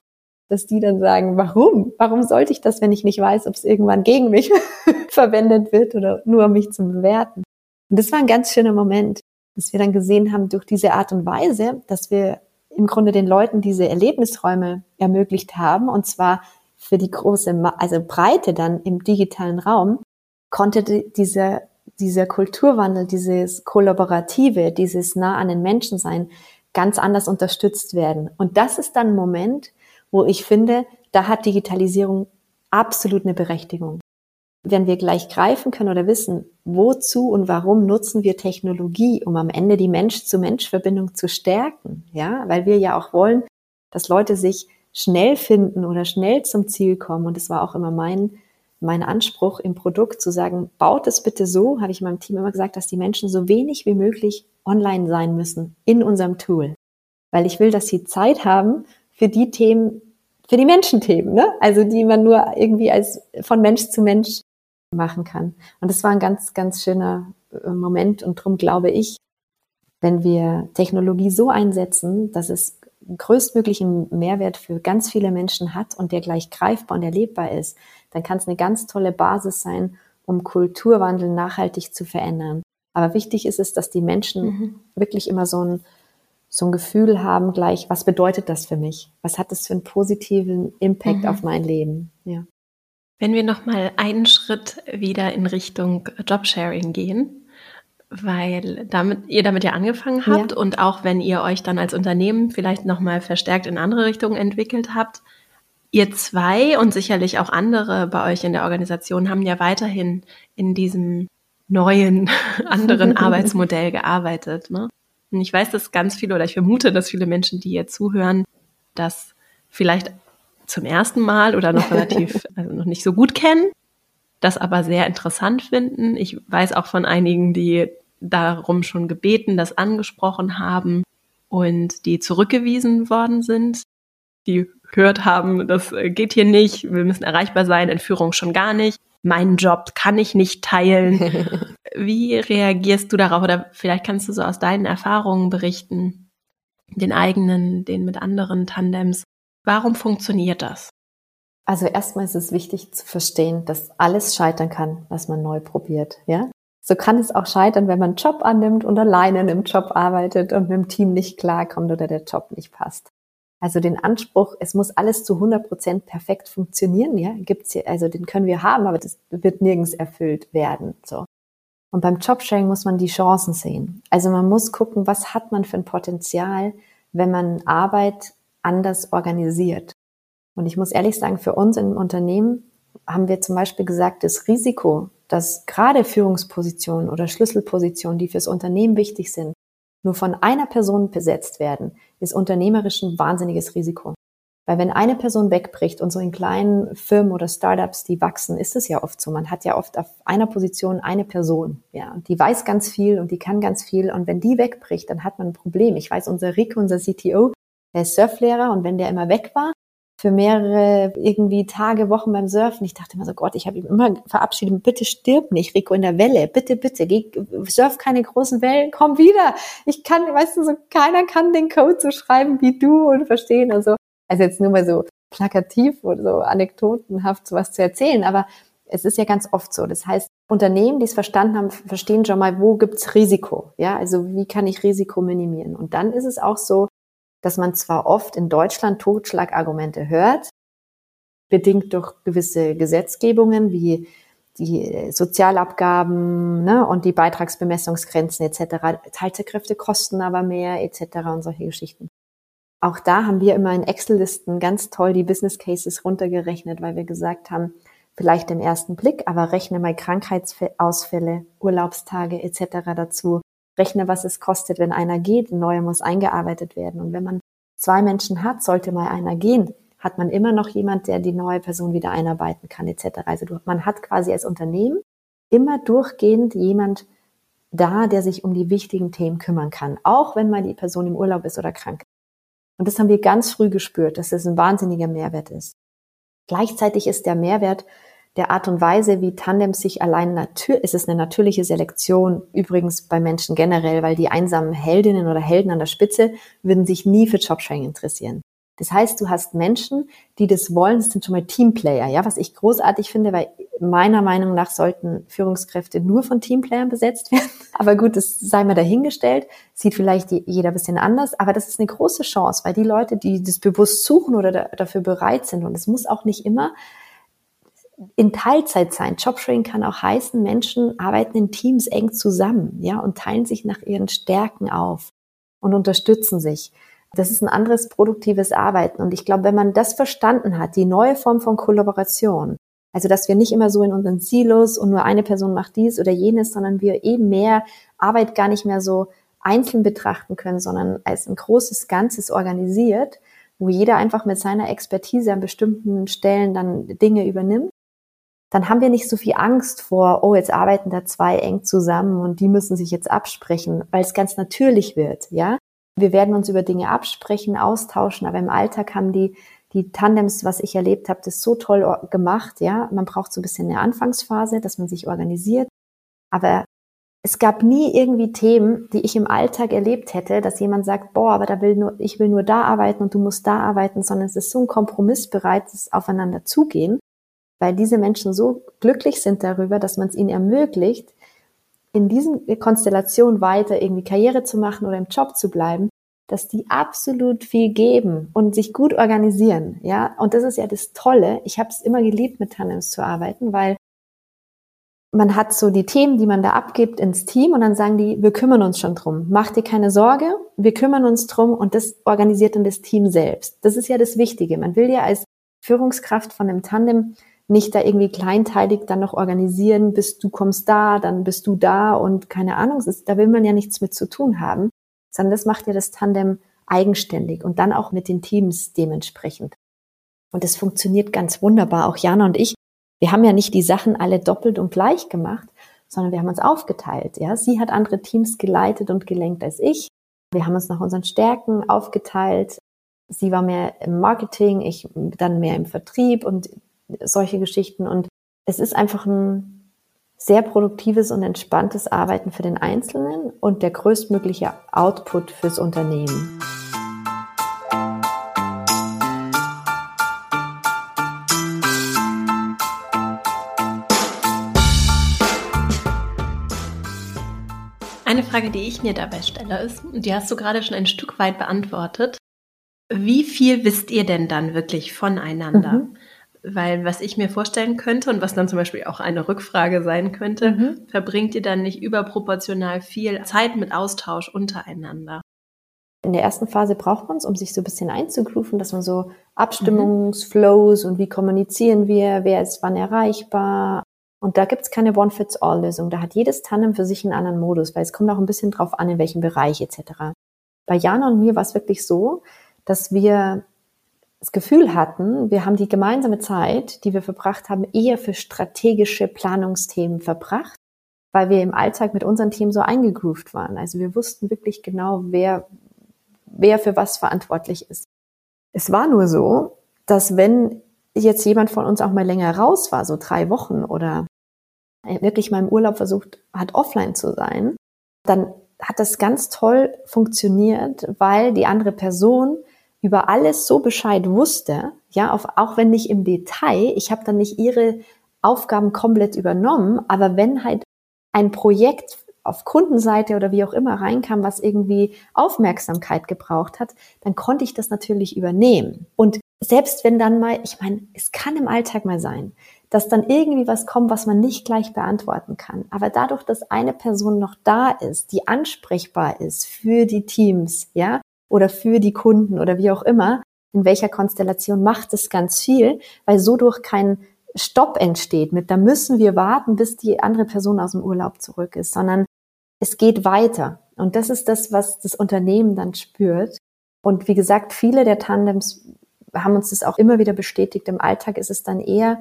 dass die dann sagen, warum? Warum sollte ich das, wenn ich nicht weiß, ob es irgendwann gegen mich (laughs) verwendet wird oder nur um mich zu bewerten? Und das war ein ganz schöner Moment, dass wir dann gesehen haben, durch diese Art und Weise, dass wir im Grunde den Leuten diese Erlebnisräume ermöglicht haben, und zwar für die große, also Breite dann im digitalen Raum, konnte dieser, dieser Kulturwandel, dieses Kollaborative, dieses nah an den Menschen sein, ganz anders unterstützt werden. Und das ist dann ein Moment, wo ich finde, da hat Digitalisierung absolut eine Berechtigung. Wenn wir gleich greifen können oder wissen, wozu und warum nutzen wir Technologie, um am Ende die Mensch-zu-Mensch-Verbindung zu stärken, ja, weil wir ja auch wollen, dass Leute sich schnell finden oder schnell zum Ziel kommen. Und es war auch immer mein, mein Anspruch im Produkt zu sagen, baut es bitte so, habe ich meinem Team immer gesagt, dass die Menschen so wenig wie möglich online sein müssen in unserem Tool. Weil ich will, dass sie Zeit haben für die Themen, für die Menschenthemen, ne? Also die man nur irgendwie als von Mensch zu Mensch machen kann. Und das war ein ganz, ganz schöner äh, Moment. Und darum glaube ich, wenn wir Technologie so einsetzen, dass es größtmöglichen Mehrwert für ganz viele Menschen hat und der gleich greifbar und erlebbar ist, dann kann es eine ganz tolle Basis sein, um Kulturwandel nachhaltig zu verändern. Aber wichtig ist es, dass die Menschen mhm. wirklich immer so ein so ein Gefühl haben gleich, was bedeutet das für mich? Was hat das für einen positiven Impact mhm. auf mein Leben? Ja. Wenn wir noch mal einen Schritt wieder in Richtung Jobsharing gehen, weil damit ihr damit ja angefangen habt ja. und auch wenn ihr euch dann als Unternehmen vielleicht noch mal verstärkt in andere Richtungen entwickelt habt, ihr zwei und sicherlich auch andere bei euch in der Organisation haben ja weiterhin in diesem neuen (laughs) anderen (laughs) Arbeitsmodell gearbeitet. Ne? Und ich weiß, dass ganz viele oder ich vermute, dass viele Menschen, die hier zuhören, das vielleicht zum ersten Mal oder noch relativ, (laughs) also noch nicht so gut kennen, das aber sehr interessant finden. Ich weiß auch von einigen, die darum schon gebeten, das angesprochen haben und die zurückgewiesen worden sind, die gehört haben, das geht hier nicht, wir müssen erreichbar sein, Entführung schon gar nicht, meinen Job kann ich nicht teilen. (laughs) Wie reagierst du darauf oder vielleicht kannst du so aus deinen Erfahrungen berichten, den eigenen, den mit anderen Tandems. Warum funktioniert das? Also erstmal ist es wichtig zu verstehen, dass alles scheitern kann, was man neu probiert, ja? So kann es auch scheitern, wenn man einen Job annimmt und alleine in einem Job arbeitet und mit dem Team nicht klarkommt oder der Job nicht passt. Also den Anspruch, es muss alles zu 100 Prozent perfekt funktionieren, ja, gibt's hier, also den können wir haben, aber das wird nirgends erfüllt werden, so. Und beim Jobsharing muss man die Chancen sehen. Also man muss gucken, was hat man für ein Potenzial, wenn man Arbeit anders organisiert. Und ich muss ehrlich sagen, für uns im Unternehmen haben wir zum Beispiel gesagt, das Risiko, dass gerade Führungspositionen oder Schlüsselpositionen, die fürs Unternehmen wichtig sind, nur von einer Person besetzt werden, ist unternehmerisch ein wahnsinniges Risiko. Weil wenn eine Person wegbricht und so in kleinen Firmen oder Startups, die wachsen, ist es ja oft so. Man hat ja oft auf einer Position eine Person, ja, die weiß ganz viel und die kann ganz viel. Und wenn die wegbricht, dann hat man ein Problem. Ich weiß, unser Rick, unser CTO, der ist Surflehrer und wenn der immer weg war, für mehrere irgendwie Tage, Wochen beim Surfen. Ich dachte immer so, Gott, ich habe ihm immer verabschiedet, bitte stirb nicht, Rico, in der Welle, bitte, bitte, geh, surf keine großen Wellen, komm wieder. Ich kann, weißt du, so keiner kann den Code so schreiben wie du und verstehen. Also, also jetzt nur mal so plakativ oder so anekdotenhaft sowas zu erzählen, aber es ist ja ganz oft so. Das heißt, Unternehmen, die es verstanden haben, verstehen schon mal, wo gibt's Risiko? Ja, also wie kann ich Risiko minimieren? Und dann ist es auch so, dass man zwar oft in Deutschland Totschlagargumente hört, bedingt durch gewisse Gesetzgebungen wie die Sozialabgaben ne, und die Beitragsbemessungsgrenzen etc. Teilzeitkräfte kosten aber mehr etc. und solche Geschichten. Auch da haben wir immer in Excel-Listen ganz toll die Business Cases runtergerechnet, weil wir gesagt haben, vielleicht im ersten Blick, aber rechne mal Krankheitsausfälle, Urlaubstage etc. dazu rechne, was es kostet, wenn einer geht, ein neuer muss eingearbeitet werden. Und wenn man zwei Menschen hat, sollte mal einer gehen, hat man immer noch jemand, der die neue Person wieder einarbeiten kann, etc. Also man hat quasi als Unternehmen immer durchgehend jemand da, der sich um die wichtigen Themen kümmern kann, auch wenn mal die Person im Urlaub ist oder krank. Und das haben wir ganz früh gespürt, dass das ein wahnsinniger Mehrwert ist. Gleichzeitig ist der Mehrwert der Art und Weise, wie Tandems sich allein natürlich, ist es eine natürliche Selektion, übrigens bei Menschen generell, weil die einsamen Heldinnen oder Helden an der Spitze würden sich nie für Jobsharing interessieren. Das heißt, du hast Menschen, die das wollen, das sind schon mal Teamplayer, ja, was ich großartig finde, weil meiner Meinung nach sollten Führungskräfte nur von Teamplayern besetzt werden. (laughs) Aber gut, das sei mal dahingestellt, sieht vielleicht jeder ein bisschen anders, aber das ist eine große Chance, weil die Leute, die das bewusst suchen oder dafür bereit sind, und es muss auch nicht immer in Teilzeit sein. Jobsharing kann auch heißen, Menschen arbeiten in Teams eng zusammen, ja, und teilen sich nach ihren Stärken auf und unterstützen sich. Das ist ein anderes produktives Arbeiten. Und ich glaube, wenn man das verstanden hat, die neue Form von Kollaboration, also dass wir nicht immer so in unseren Silos und nur eine Person macht dies oder jenes, sondern wir eben mehr Arbeit gar nicht mehr so einzeln betrachten können, sondern als ein großes Ganzes organisiert, wo jeder einfach mit seiner Expertise an bestimmten Stellen dann Dinge übernimmt dann haben wir nicht so viel Angst vor, oh, jetzt arbeiten da zwei eng zusammen und die müssen sich jetzt absprechen, weil es ganz natürlich wird, ja. Wir werden uns über Dinge absprechen, austauschen, aber im Alltag haben die, die Tandems, was ich erlebt habe, das so toll gemacht, ja. Man braucht so ein bisschen eine Anfangsphase, dass man sich organisiert, aber es gab nie irgendwie Themen, die ich im Alltag erlebt hätte, dass jemand sagt, boah, aber da will nur, ich will nur da arbeiten und du musst da arbeiten, sondern es ist so ein kompromissbereites Aufeinander zugehen weil diese Menschen so glücklich sind darüber, dass man es ihnen ermöglicht, in diesen Konstellationen weiter irgendwie Karriere zu machen oder im Job zu bleiben, dass die absolut viel geben und sich gut organisieren, ja. Und das ist ja das Tolle. Ich habe es immer geliebt, mit Tandems zu arbeiten, weil man hat so die Themen, die man da abgibt ins Team und dann sagen die, wir kümmern uns schon drum. Mach dir keine Sorge, wir kümmern uns drum und das organisiert dann das Team selbst. Das ist ja das Wichtige. Man will ja als Führungskraft von einem Tandem nicht da irgendwie kleinteilig dann noch organisieren, bis du kommst da, dann bist du da und keine Ahnung, ist, da will man ja nichts mit zu tun haben, sondern das macht ja das Tandem eigenständig und dann auch mit den Teams dementsprechend. Und es funktioniert ganz wunderbar. Auch Jana und ich, wir haben ja nicht die Sachen alle doppelt und gleich gemacht, sondern wir haben uns aufgeteilt. Ja, sie hat andere Teams geleitet und gelenkt als ich. Wir haben uns nach unseren Stärken aufgeteilt. Sie war mehr im Marketing, ich dann mehr im Vertrieb und solche Geschichten. Und es ist einfach ein sehr produktives und entspanntes Arbeiten für den Einzelnen und der größtmögliche Output fürs Unternehmen. Eine Frage, die ich mir dabei stelle, ist, und die hast du gerade schon ein Stück weit beantwortet, wie viel wisst ihr denn dann wirklich voneinander? Mhm. Weil was ich mir vorstellen könnte und was dann zum Beispiel auch eine Rückfrage sein könnte, mhm. verbringt ihr dann nicht überproportional viel Zeit mit Austausch untereinander? In der ersten Phase braucht man es, um sich so ein bisschen einzugrooven, dass man so Abstimmungsflows mhm. und wie kommunizieren wir, wer ist wann erreichbar. Und da gibt es keine One-Fits-All-Lösung. Da hat jedes Tandem für sich einen anderen Modus, weil es kommt auch ein bisschen drauf an, in welchem Bereich etc. Bei Jana und mir war es wirklich so, dass wir das Gefühl hatten, wir haben die gemeinsame Zeit, die wir verbracht haben, eher für strategische Planungsthemen verbracht, weil wir im Alltag mit unserem Team so eingegroovt waren. Also wir wussten wirklich genau, wer, wer für was verantwortlich ist. Es war nur so, dass wenn jetzt jemand von uns auch mal länger raus war, so drei Wochen oder wirklich mal im Urlaub versucht hat, offline zu sein, dann hat das ganz toll funktioniert, weil die andere Person über alles so Bescheid wusste, ja, auf, auch wenn nicht im Detail, ich habe dann nicht ihre Aufgaben komplett übernommen, aber wenn halt ein Projekt auf Kundenseite oder wie auch immer reinkam, was irgendwie Aufmerksamkeit gebraucht hat, dann konnte ich das natürlich übernehmen. Und selbst wenn dann mal, ich meine, es kann im Alltag mal sein, dass dann irgendwie was kommt, was man nicht gleich beantworten kann. Aber dadurch, dass eine Person noch da ist, die ansprechbar ist für die Teams, ja, oder für die Kunden oder wie auch immer, in welcher Konstellation macht es ganz viel, weil so durch kein Stopp entsteht mit, da müssen wir warten, bis die andere Person aus dem Urlaub zurück ist, sondern es geht weiter. Und das ist das, was das Unternehmen dann spürt. Und wie gesagt, viele der Tandems haben uns das auch immer wieder bestätigt. Im Alltag ist es dann eher,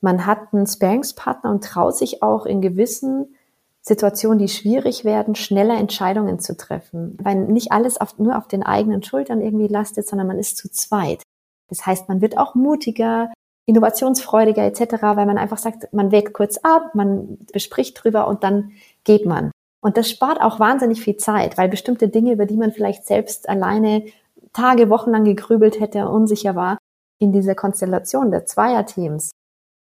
man hat einen Sparingspartner und traut sich auch in gewissen Situationen, die schwierig werden, schneller Entscheidungen zu treffen. Weil nicht alles auf, nur auf den eigenen Schultern irgendwie lastet, sondern man ist zu zweit. Das heißt, man wird auch mutiger, innovationsfreudiger etc., weil man einfach sagt, man wägt kurz ab, man bespricht drüber und dann geht man. Und das spart auch wahnsinnig viel Zeit, weil bestimmte Dinge, über die man vielleicht selbst alleine Tage, Wochen lang gegrübelt hätte, unsicher war, in dieser Konstellation der Zweierteams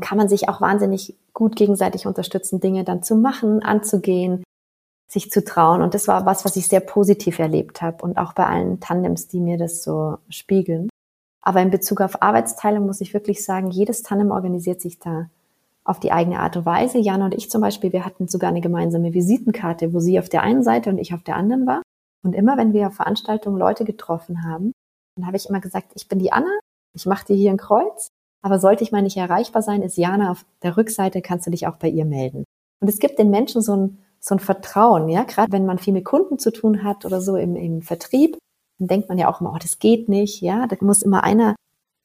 kann man sich auch wahnsinnig gut gegenseitig unterstützen, Dinge dann zu machen, anzugehen, sich zu trauen. Und das war was, was ich sehr positiv erlebt habe und auch bei allen Tandems, die mir das so spiegeln. Aber in Bezug auf Arbeitsteilung muss ich wirklich sagen, jedes Tandem organisiert sich da auf die eigene Art und Weise. Jana und ich zum Beispiel, wir hatten sogar eine gemeinsame Visitenkarte, wo sie auf der einen Seite und ich auf der anderen war. Und immer wenn wir auf Veranstaltungen Leute getroffen haben, dann habe ich immer gesagt, ich bin die Anna, ich mache dir hier ein Kreuz aber sollte ich mal nicht erreichbar sein, ist Jana auf der Rückseite, kannst du dich auch bei ihr melden. Und es gibt den Menschen so ein, so ein Vertrauen, ja, gerade wenn man viel mit Kunden zu tun hat oder so im, im Vertrieb, dann denkt man ja auch immer, oh, das geht nicht, ja, da muss immer einer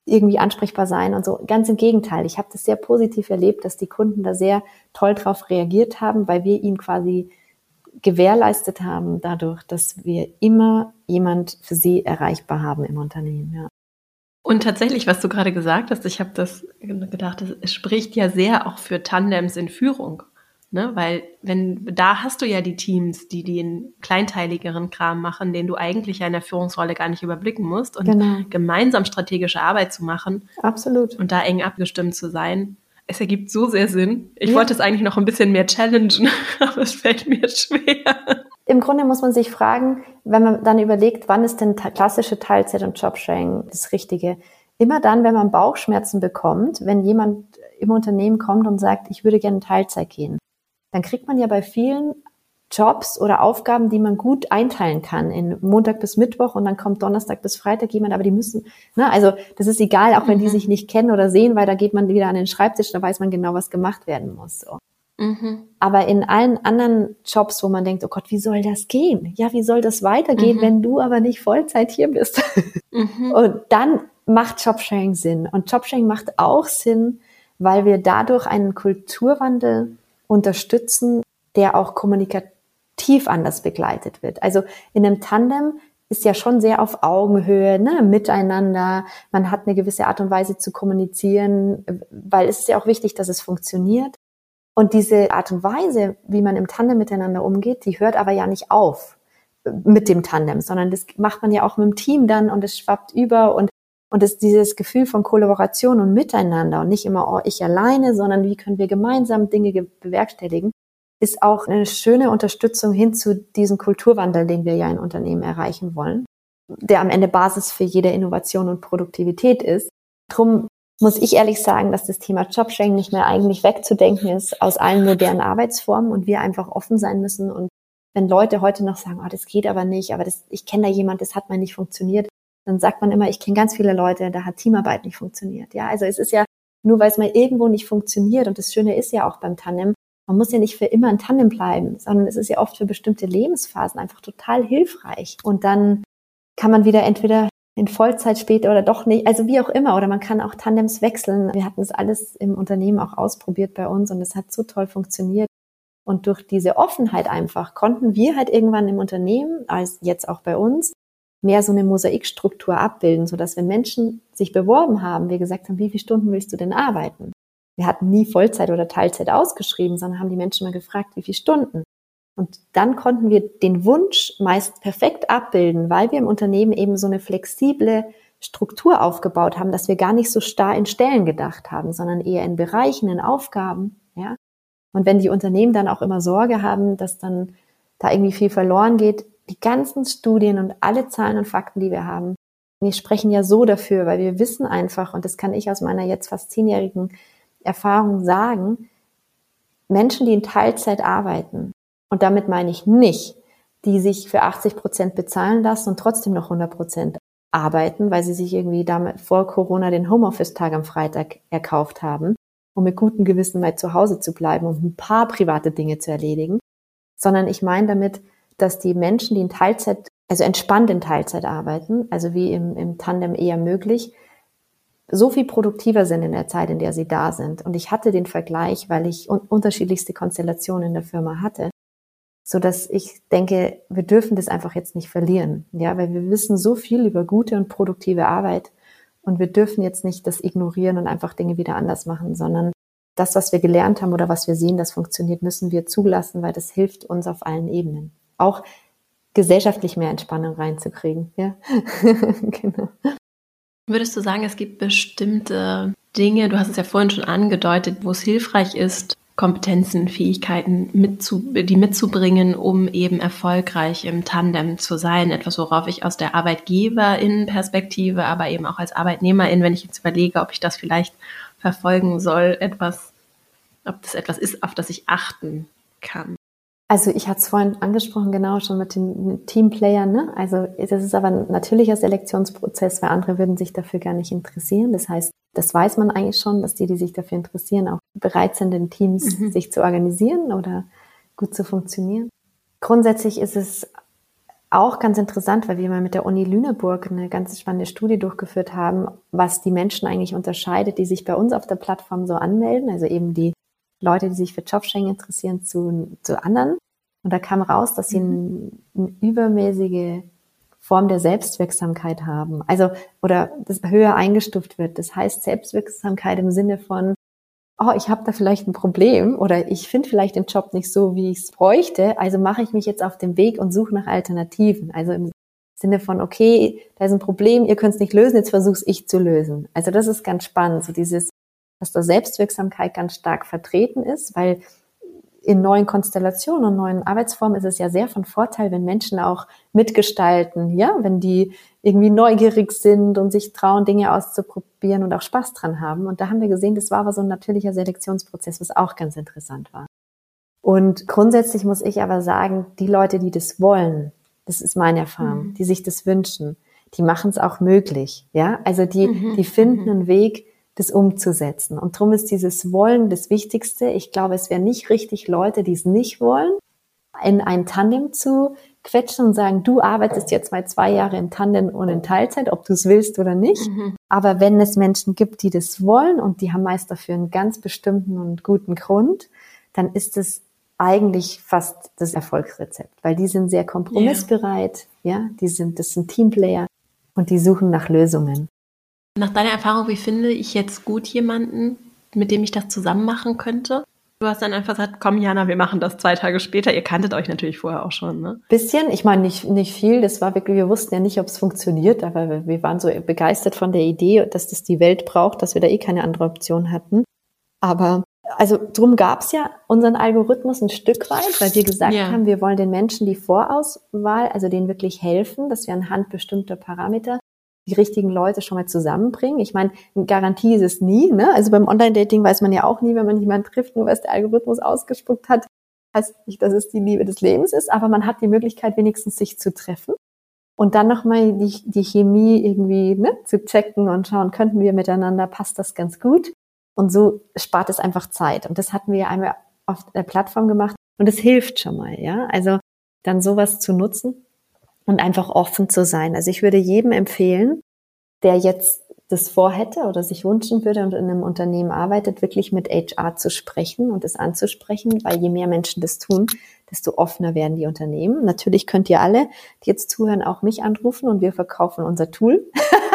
irgendwie ansprechbar sein und so. Ganz im Gegenteil, ich habe das sehr positiv erlebt, dass die Kunden da sehr toll drauf reagiert haben, weil wir ihnen quasi gewährleistet haben dadurch, dass wir immer jemand für sie erreichbar haben im Unternehmen, ja. Und tatsächlich, was du gerade gesagt hast, ich habe das gedacht, es spricht ja sehr auch für Tandems in Führung. Ne? Weil wenn da hast du ja die Teams, die den kleinteiligeren Kram machen, den du eigentlich in der Führungsrolle gar nicht überblicken musst und genau. gemeinsam strategische Arbeit zu machen. Absolut. Und da eng abgestimmt zu sein. Es ergibt so sehr Sinn. Ich ja. wollte es eigentlich noch ein bisschen mehr challengen, (laughs) aber es fällt mir schwer. Im Grunde muss man sich fragen, wenn man dann überlegt, wann ist denn klassische Teilzeit und Jobsharing das Richtige? Immer dann, wenn man Bauchschmerzen bekommt, wenn jemand im Unternehmen kommt und sagt, ich würde gerne Teilzeit gehen, dann kriegt man ja bei vielen Jobs oder Aufgaben, die man gut einteilen kann in Montag bis Mittwoch und dann kommt Donnerstag bis Freitag jemand, aber die müssen, ne, also das ist egal, auch wenn die mhm. sich nicht kennen oder sehen, weil da geht man wieder an den Schreibtisch, da weiß man genau, was gemacht werden muss. So. Mhm. Aber in allen anderen Jobs, wo man denkt, oh Gott, wie soll das gehen? Ja, wie soll das weitergehen, mhm. wenn du aber nicht Vollzeit hier bist? (laughs) Mhm. Und dann macht Jobsharing Sinn. Und Jobsharing macht auch Sinn, weil wir dadurch einen Kulturwandel unterstützen, der auch kommunikativ anders begleitet wird. Also in einem Tandem ist ja schon sehr auf Augenhöhe, ne, miteinander. Man hat eine gewisse Art und Weise zu kommunizieren, weil es ist ja auch wichtig, dass es funktioniert. Und diese Art und Weise, wie man im Tandem miteinander umgeht, die hört aber ja nicht auf mit dem Tandem, sondern das macht man ja auch mit dem Team dann und es schwappt über und und es, dieses Gefühl von Kollaboration und Miteinander und nicht immer, oh, ich alleine, sondern wie können wir gemeinsam Dinge bewerkstelligen, ist auch eine schöne Unterstützung hin zu diesem Kulturwandel, den wir ja in Unternehmen erreichen wollen, der am Ende Basis für jede Innovation und Produktivität ist. Drum muss ich ehrlich sagen, dass das Thema Jobsharing nicht mehr eigentlich wegzudenken ist aus allen modernen Arbeitsformen und wir einfach offen sein müssen. Und wenn Leute heute noch sagen, oh, das geht aber nicht, aber das, ich kenne da jemand, das hat mal nicht funktioniert, dann sagt man immer, ich kenne ganz viele Leute, da hat Teamarbeit nicht funktioniert. Ja, also es ist ja nur, weil es mal irgendwo nicht funktioniert. Und das Schöne ist ja auch beim Tandem, man muss ja nicht für immer ein Tandem bleiben, sondern es ist ja oft für bestimmte Lebensphasen einfach total hilfreich. Und dann kann man wieder entweder in Vollzeit später oder doch nicht, also wie auch immer, oder man kann auch Tandems wechseln. Wir hatten das alles im Unternehmen auch ausprobiert bei uns und es hat so toll funktioniert. Und durch diese Offenheit einfach konnten wir halt irgendwann im Unternehmen, als jetzt auch bei uns, mehr so eine Mosaikstruktur abbilden, so dass wenn Menschen sich beworben haben, wir gesagt haben, wie viele Stunden willst du denn arbeiten? Wir hatten nie Vollzeit oder Teilzeit ausgeschrieben, sondern haben die Menschen mal gefragt, wie viele Stunden. Und dann konnten wir den Wunsch meist perfekt abbilden, weil wir im Unternehmen eben so eine flexible Struktur aufgebaut haben, dass wir gar nicht so starr in Stellen gedacht haben, sondern eher in Bereichen, in Aufgaben, ja. Und wenn die Unternehmen dann auch immer Sorge haben, dass dann da irgendwie viel verloren geht, die ganzen Studien und alle Zahlen und Fakten, die wir haben, die sprechen ja so dafür, weil wir wissen einfach, und das kann ich aus meiner jetzt fast zehnjährigen Erfahrung sagen, Menschen, die in Teilzeit arbeiten, und damit meine ich nicht, die sich für 80 Prozent bezahlen lassen und trotzdem noch 100 Prozent arbeiten, weil sie sich irgendwie damit vor Corona den Homeoffice-Tag am Freitag erkauft haben, um mit gutem Gewissen mal zu Hause zu bleiben und ein paar private Dinge zu erledigen, sondern ich meine damit, dass die Menschen, die in Teilzeit, also entspannt in Teilzeit arbeiten, also wie im, im Tandem eher möglich, so viel produktiver sind in der Zeit, in der sie da sind. Und ich hatte den Vergleich, weil ich un unterschiedlichste Konstellationen in der Firma hatte, so dass ich denke, wir dürfen das einfach jetzt nicht verlieren, ja, weil wir wissen so viel über gute und produktive Arbeit und wir dürfen jetzt nicht das ignorieren und einfach Dinge wieder anders machen, sondern das, was wir gelernt haben oder was wir sehen, das funktioniert, müssen wir zulassen, weil das hilft uns auf allen Ebenen auch gesellschaftlich mehr Entspannung reinzukriegen. Ja, (laughs) genau. Würdest du sagen, es gibt bestimmte Dinge, du hast es ja vorhin schon angedeutet, wo es hilfreich ist, Kompetenzen, Fähigkeiten mitzu, die mitzubringen, um eben erfolgreich im Tandem zu sein. Etwas, worauf ich aus der Arbeitgeberin-Perspektive, aber eben auch als Arbeitnehmerin, wenn ich jetzt überlege, ob ich das vielleicht verfolgen soll, etwas, ob das etwas ist, auf das ich achten kann. Also ich hatte es vorhin angesprochen, genau schon mit den Teamplayern. Ne? Also das ist aber ein natürlicher Selektionsprozess, weil andere würden sich dafür gar nicht interessieren. Das heißt, das weiß man eigentlich schon, dass die, die sich dafür interessieren, auch bereit sind, in Teams mhm. sich zu organisieren oder gut zu funktionieren. Grundsätzlich ist es auch ganz interessant, weil wir mal mit der Uni Lüneburg eine ganz spannende Studie durchgeführt haben, was die Menschen eigentlich unterscheidet, die sich bei uns auf der Plattform so anmelden. Also eben die Leute, die sich für Jobsharing interessieren, zu, zu anderen. Und da kam raus, dass sie mhm. eine, eine übermäßige Form der Selbstwirksamkeit haben. Also, oder das höher eingestuft wird. Das heißt Selbstwirksamkeit im Sinne von, oh, ich habe da vielleicht ein Problem oder ich finde vielleicht den Job nicht so, wie ich es bräuchte, also mache ich mich jetzt auf den Weg und suche nach Alternativen. Also im Sinne von, okay, da ist ein Problem, ihr könnt es nicht lösen, jetzt versuche ich zu lösen. Also das ist ganz spannend, so dieses dass da Selbstwirksamkeit ganz stark vertreten ist, weil in neuen Konstellationen und neuen Arbeitsformen ist es ja sehr von Vorteil, wenn Menschen auch mitgestalten, ja, wenn die irgendwie neugierig sind und sich trauen, Dinge auszuprobieren und auch Spaß dran haben. Und da haben wir gesehen, das war aber so ein natürlicher Selektionsprozess, was auch ganz interessant war. Und grundsätzlich muss ich aber sagen, die Leute, die das wollen, das ist meine Erfahrung, mhm. die sich das wünschen, die machen es auch möglich, ja. Also die, mhm. die finden mhm. einen Weg, das umzusetzen. Und darum ist dieses Wollen das Wichtigste. Ich glaube, es wäre nicht richtig, Leute, die es nicht wollen, in ein Tandem zu quetschen und sagen, du arbeitest jetzt mal zwei Jahre in Tandem und in Teilzeit, ob du es willst oder nicht. Mhm. Aber wenn es Menschen gibt, die das wollen und die haben meist dafür einen ganz bestimmten und guten Grund, dann ist es eigentlich fast das Erfolgsrezept, weil die sind sehr kompromissbereit, yeah. ja, die sind, das sind Teamplayer und die suchen nach Lösungen. Nach deiner Erfahrung, wie finde ich jetzt gut jemanden, mit dem ich das zusammen machen könnte? Du hast dann einfach gesagt, komm Jana, wir machen das zwei Tage später. Ihr kanntet euch natürlich vorher auch schon, ne? Bisschen, ich meine nicht, nicht viel. Das war wirklich, wir wussten ja nicht, ob es funktioniert, aber wir, waren so begeistert von der Idee, dass das die Welt braucht, dass wir da eh keine andere Option hatten. Aber also drum gab es ja unseren Algorithmus ein Stück weit, weil wir gesagt ja. haben, wir wollen den Menschen die Vorauswahl, also denen wirklich helfen, dass wir anhand bestimmter Parameter die richtigen Leute schon mal zusammenbringen. Ich meine, eine Garantie ist es nie. Ne? Also beim Online-Dating weiß man ja auch nie, wenn man jemanden trifft, nur was der Algorithmus ausgespuckt hat, heißt nicht, dass es die Liebe des Lebens ist, aber man hat die Möglichkeit, wenigstens sich zu treffen und dann nochmal die, die Chemie irgendwie ne, zu checken und schauen, könnten wir miteinander, passt das ganz gut. Und so spart es einfach Zeit. Und das hatten wir ja einmal auf der Plattform gemacht und es hilft schon mal, ja. Also dann sowas zu nutzen und einfach offen zu sein. Also ich würde jedem empfehlen, der jetzt das vorhätte oder sich wünschen würde und in einem Unternehmen arbeitet, wirklich mit HR zu sprechen und es anzusprechen, weil je mehr Menschen das tun, desto offener werden die Unternehmen. Natürlich könnt ihr alle, die jetzt zuhören, auch mich anrufen und wir verkaufen unser Tool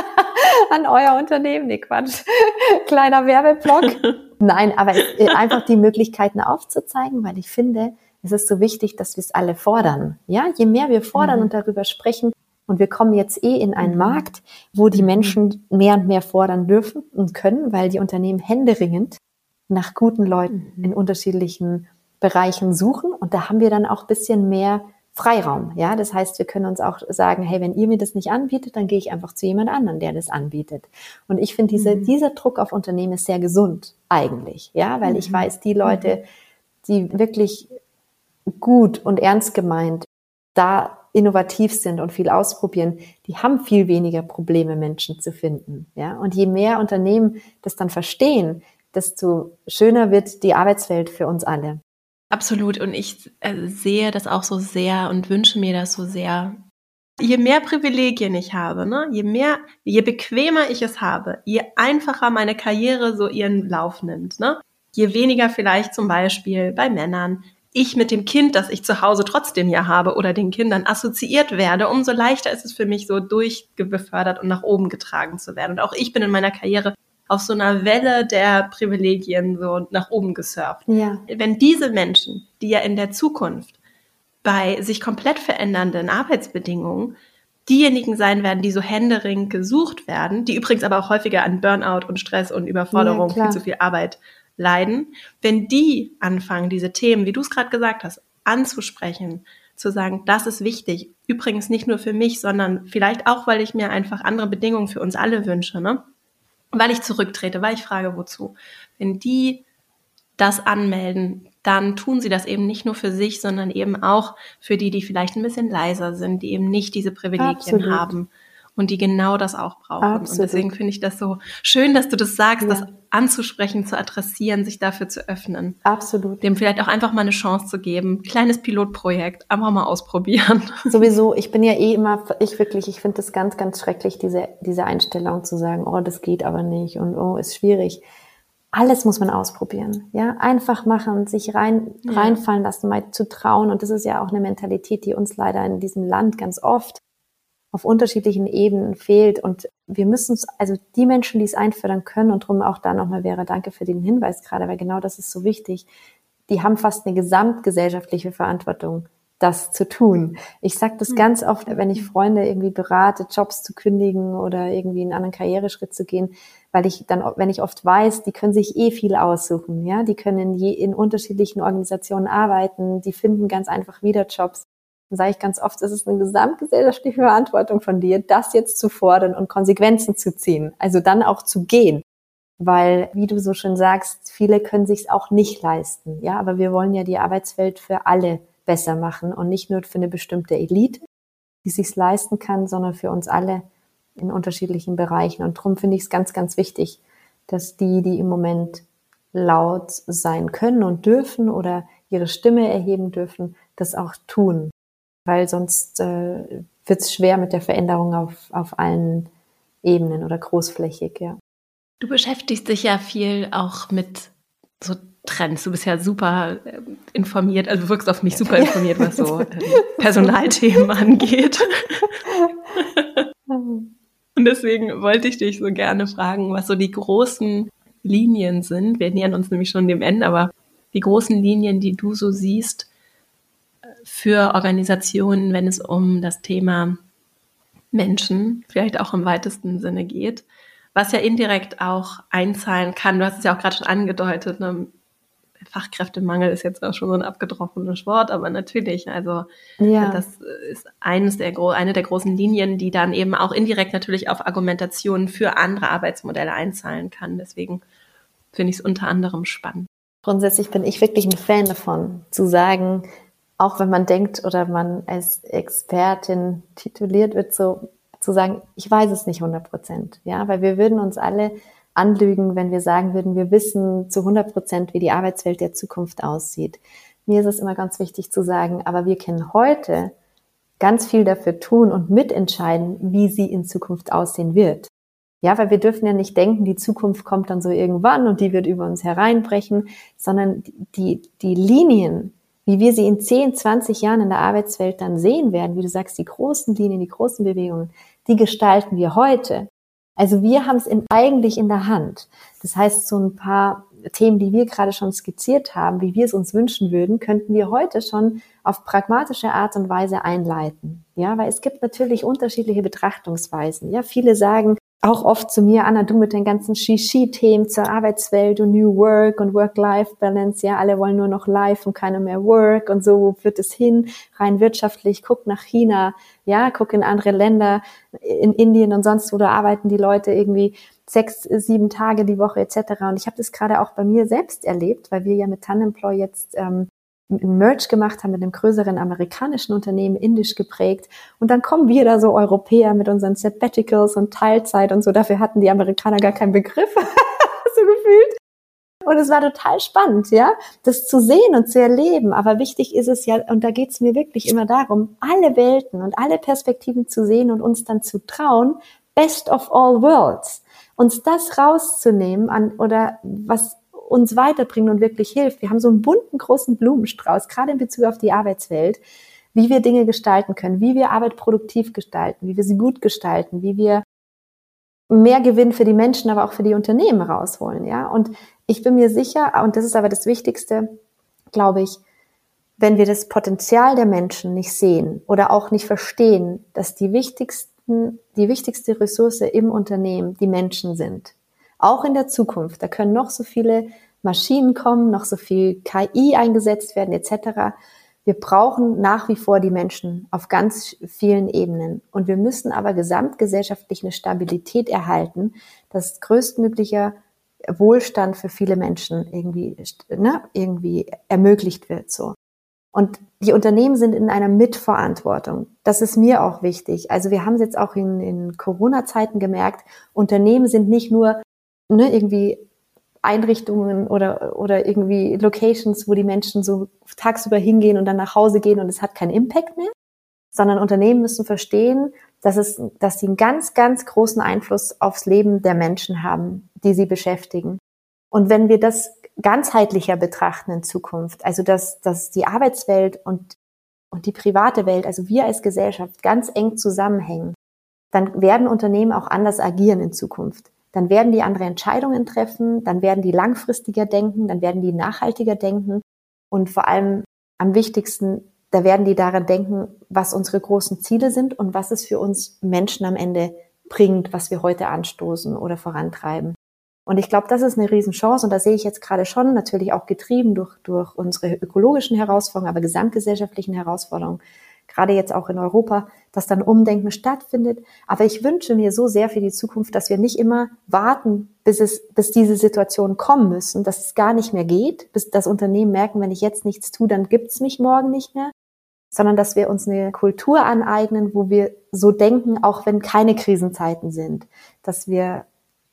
(laughs) an euer Unternehmen. Nee, Quatsch. (laughs) Kleiner Werbeblock. (laughs) Nein, aber einfach die Möglichkeiten aufzuzeigen, weil ich finde, es ist so wichtig, dass wir es alle fordern. Ja, je mehr wir fordern mhm. und darüber sprechen, und wir kommen jetzt eh in einen mhm. Markt, wo die mhm. Menschen mehr und mehr fordern dürfen und können, weil die Unternehmen händeringend nach guten Leuten mhm. in unterschiedlichen Bereichen suchen. Und da haben wir dann auch bisschen mehr Freiraum. Ja, das heißt, wir können uns auch sagen, hey, wenn ihr mir das nicht anbietet, dann gehe ich einfach zu jemand anderen, der das anbietet. Und ich finde, diese, mhm. dieser Druck auf Unternehmen ist sehr gesund eigentlich. Ja, weil ich weiß, die Leute, die wirklich gut und ernst gemeint da innovativ sind und viel ausprobieren, die haben viel weniger Probleme, Menschen zu finden. Ja? Und je mehr Unternehmen das dann verstehen, desto schöner wird die Arbeitswelt für uns alle. Absolut. Und ich äh, sehe das auch so sehr und wünsche mir das so sehr. Je mehr Privilegien ich habe, ne, je mehr, je bequemer ich es habe, je einfacher meine Karriere so ihren Lauf nimmt, ne, je weniger vielleicht zum Beispiel bei Männern ich mit dem Kind, das ich zu Hause trotzdem ja habe oder den Kindern assoziiert werde, umso leichter ist es für mich so durchbefördert und nach oben getragen zu werden. Und auch ich bin in meiner Karriere auf so einer Welle der Privilegien so nach oben gesurft. Ja. Wenn diese Menschen, die ja in der Zukunft bei sich komplett verändernden Arbeitsbedingungen diejenigen sein werden, die so händeringend gesucht werden, die übrigens aber auch häufiger an Burnout und Stress und Überforderung, ja, viel zu viel Arbeit leiden, wenn die anfangen, diese Themen, wie du es gerade gesagt hast, anzusprechen, zu sagen, das ist wichtig. Übrigens nicht nur für mich, sondern vielleicht auch, weil ich mir einfach andere Bedingungen für uns alle wünsche, ne? Weil ich zurücktrete, weil ich frage, wozu. Wenn die das anmelden, dann tun sie das eben nicht nur für sich, sondern eben auch für die, die vielleicht ein bisschen leiser sind, die eben nicht diese Privilegien Absolut. haben und die genau das auch brauchen. Absolut. Und deswegen finde ich das so schön, dass du das sagst, ja. das anzusprechen, zu adressieren, sich dafür zu öffnen. Absolut. Dem vielleicht auch einfach mal eine Chance zu geben. Kleines Pilotprojekt, einfach mal ausprobieren. (laughs) Sowieso, ich bin ja eh immer, ich wirklich, ich finde das ganz, ganz schrecklich, diese, diese Einstellung zu sagen, oh, das geht aber nicht und oh, ist schwierig. Alles muss man ausprobieren, ja, einfach machen, sich rein, reinfallen lassen, mal zu trauen. Und das ist ja auch eine Mentalität, die uns leider in diesem Land ganz oft auf unterschiedlichen Ebenen fehlt. Und wir müssen es, also die Menschen, die es einfördern können, und darum auch da nochmal wäre, danke für den Hinweis gerade, weil genau das ist so wichtig, die haben fast eine gesamtgesellschaftliche Verantwortung, das zu tun. Ich sage das hm. ganz oft, wenn ich Freunde irgendwie berate, Jobs zu kündigen oder irgendwie einen anderen Karriereschritt zu gehen, weil ich dann, wenn ich oft weiß, die können sich eh viel aussuchen, ja, die können je in unterschiedlichen Organisationen arbeiten, die finden ganz einfach wieder Jobs dann sage ich ganz oft, es ist eine gesamtgesellschaftliche Verantwortung von dir, das jetzt zu fordern und Konsequenzen zu ziehen. Also dann auch zu gehen. Weil, wie du so schön sagst, viele können sich auch nicht leisten. Ja, aber wir wollen ja die Arbeitswelt für alle besser machen und nicht nur für eine bestimmte Elite, die sich's leisten kann, sondern für uns alle in unterschiedlichen Bereichen. Und darum finde ich es ganz, ganz wichtig, dass die, die im Moment laut sein können und dürfen oder ihre Stimme erheben dürfen, das auch tun. Weil sonst äh, wird es schwer mit der Veränderung auf, auf allen Ebenen oder großflächig, ja. Du beschäftigst dich ja viel auch mit so Trends. Du bist ja super äh, informiert, also du wirkst auf mich super (laughs) informiert, was so äh, Personalthemen (laughs) angeht. Und deswegen wollte ich dich so gerne fragen, was so die großen Linien sind. Wir nähern uns nämlich schon dem Ende, aber die großen Linien, die du so siehst für Organisationen, wenn es um das Thema Menschen, vielleicht auch im weitesten Sinne geht, was ja indirekt auch einzahlen kann. Du hast es ja auch gerade schon angedeutet, ne? Fachkräftemangel ist jetzt auch schon so ein abgedroschenes Wort, aber natürlich, also ja. das ist eines der, eine der großen Linien, die dann eben auch indirekt natürlich auf Argumentationen für andere Arbeitsmodelle einzahlen kann. Deswegen finde ich es unter anderem spannend. Grundsätzlich bin ich wirklich ein Fan davon, zu sagen, auch wenn man denkt oder man als Expertin tituliert wird, so zu sagen, ich weiß es nicht 100 Prozent, ja, weil wir würden uns alle anlügen, wenn wir sagen würden, wir wissen zu 100 Prozent, wie die Arbeitswelt der Zukunft aussieht. Mir ist es immer ganz wichtig zu sagen, aber wir können heute ganz viel dafür tun und mitentscheiden, wie sie in Zukunft aussehen wird. Ja, weil wir dürfen ja nicht denken, die Zukunft kommt dann so irgendwann und die wird über uns hereinbrechen, sondern die, die Linien, wie wir sie in 10, 20 Jahren in der Arbeitswelt dann sehen werden, wie du sagst, die großen Linien, die großen Bewegungen, die gestalten wir heute. Also wir haben es in, eigentlich in der Hand. Das heißt, so ein paar Themen, die wir gerade schon skizziert haben, wie wir es uns wünschen würden, könnten wir heute schon auf pragmatische Art und Weise einleiten. Ja, weil es gibt natürlich unterschiedliche Betrachtungsweisen. Ja, viele sagen, auch oft zu mir, Anna, du mit den ganzen Shishi-Themen zur Arbeitswelt und New Work und Work-Life-Balance, ja, alle wollen nur noch Life und keine mehr Work und so wird es hin, rein wirtschaftlich, guck nach China, ja, guck in andere Länder, in Indien und sonst wo, da arbeiten die Leute irgendwie sechs, sieben Tage die Woche etc. Und ich habe das gerade auch bei mir selbst erlebt, weil wir ja mit Tanemploy jetzt ähm, Merch gemacht haben mit einem größeren amerikanischen Unternehmen, indisch geprägt. Und dann kommen wir da so Europäer mit unseren Sabbaticals und Teilzeit und so. Dafür hatten die Amerikaner gar keinen Begriff, (laughs) so gefühlt. Und es war total spannend, ja, das zu sehen und zu erleben. Aber wichtig ist es ja, und da geht es mir wirklich immer darum, alle Welten und alle Perspektiven zu sehen und uns dann zu trauen, best of all worlds, uns das rauszunehmen an, oder was uns weiterbringt und wirklich hilft. Wir haben so einen bunten, großen Blumenstrauß, gerade in Bezug auf die Arbeitswelt, wie wir Dinge gestalten können, wie wir Arbeit produktiv gestalten, wie wir sie gut gestalten, wie wir mehr Gewinn für die Menschen, aber auch für die Unternehmen rausholen, ja. Und ich bin mir sicher, und das ist aber das Wichtigste, glaube ich, wenn wir das Potenzial der Menschen nicht sehen oder auch nicht verstehen, dass die wichtigsten, die wichtigste Ressource im Unternehmen die Menschen sind, auch in der Zukunft. Da können noch so viele Maschinen kommen, noch so viel KI eingesetzt werden etc. Wir brauchen nach wie vor die Menschen auf ganz vielen Ebenen. Und wir müssen aber gesamtgesellschaftlich eine Stabilität erhalten, dass größtmöglicher Wohlstand für viele Menschen irgendwie, ne, irgendwie ermöglicht wird, so. Und die Unternehmen sind in einer Mitverantwortung. Das ist mir auch wichtig. Also wir haben es jetzt auch in, in Corona-Zeiten gemerkt, Unternehmen sind nicht nur ne, irgendwie Einrichtungen oder, oder irgendwie Locations, wo die Menschen so tagsüber hingehen und dann nach Hause gehen und es hat keinen Impact mehr, sondern Unternehmen müssen verstehen, dass es, dass sie einen ganz, ganz großen Einfluss aufs Leben der Menschen haben, die sie beschäftigen. Und wenn wir das ganzheitlicher betrachten in Zukunft, also dass, dass die Arbeitswelt und, und die private Welt, also wir als Gesellschaft ganz eng zusammenhängen, dann werden Unternehmen auch anders agieren in Zukunft dann werden die andere Entscheidungen treffen, dann werden die langfristiger denken, dann werden die nachhaltiger denken und vor allem am wichtigsten, da werden die daran denken, was unsere großen Ziele sind und was es für uns Menschen am Ende bringt, was wir heute anstoßen oder vorantreiben. Und ich glaube, das ist eine Riesenchance und da sehe ich jetzt gerade schon natürlich auch getrieben durch, durch unsere ökologischen Herausforderungen, aber gesamtgesellschaftlichen Herausforderungen, gerade jetzt auch in Europa, dass dann Umdenken stattfindet. Aber ich wünsche mir so sehr für die Zukunft, dass wir nicht immer warten, bis es, bis diese Situationen kommen müssen, dass es gar nicht mehr geht, bis das Unternehmen merken, wenn ich jetzt nichts tue, dann gibt's mich morgen nicht mehr, sondern dass wir uns eine Kultur aneignen, wo wir so denken, auch wenn keine Krisenzeiten sind, dass wir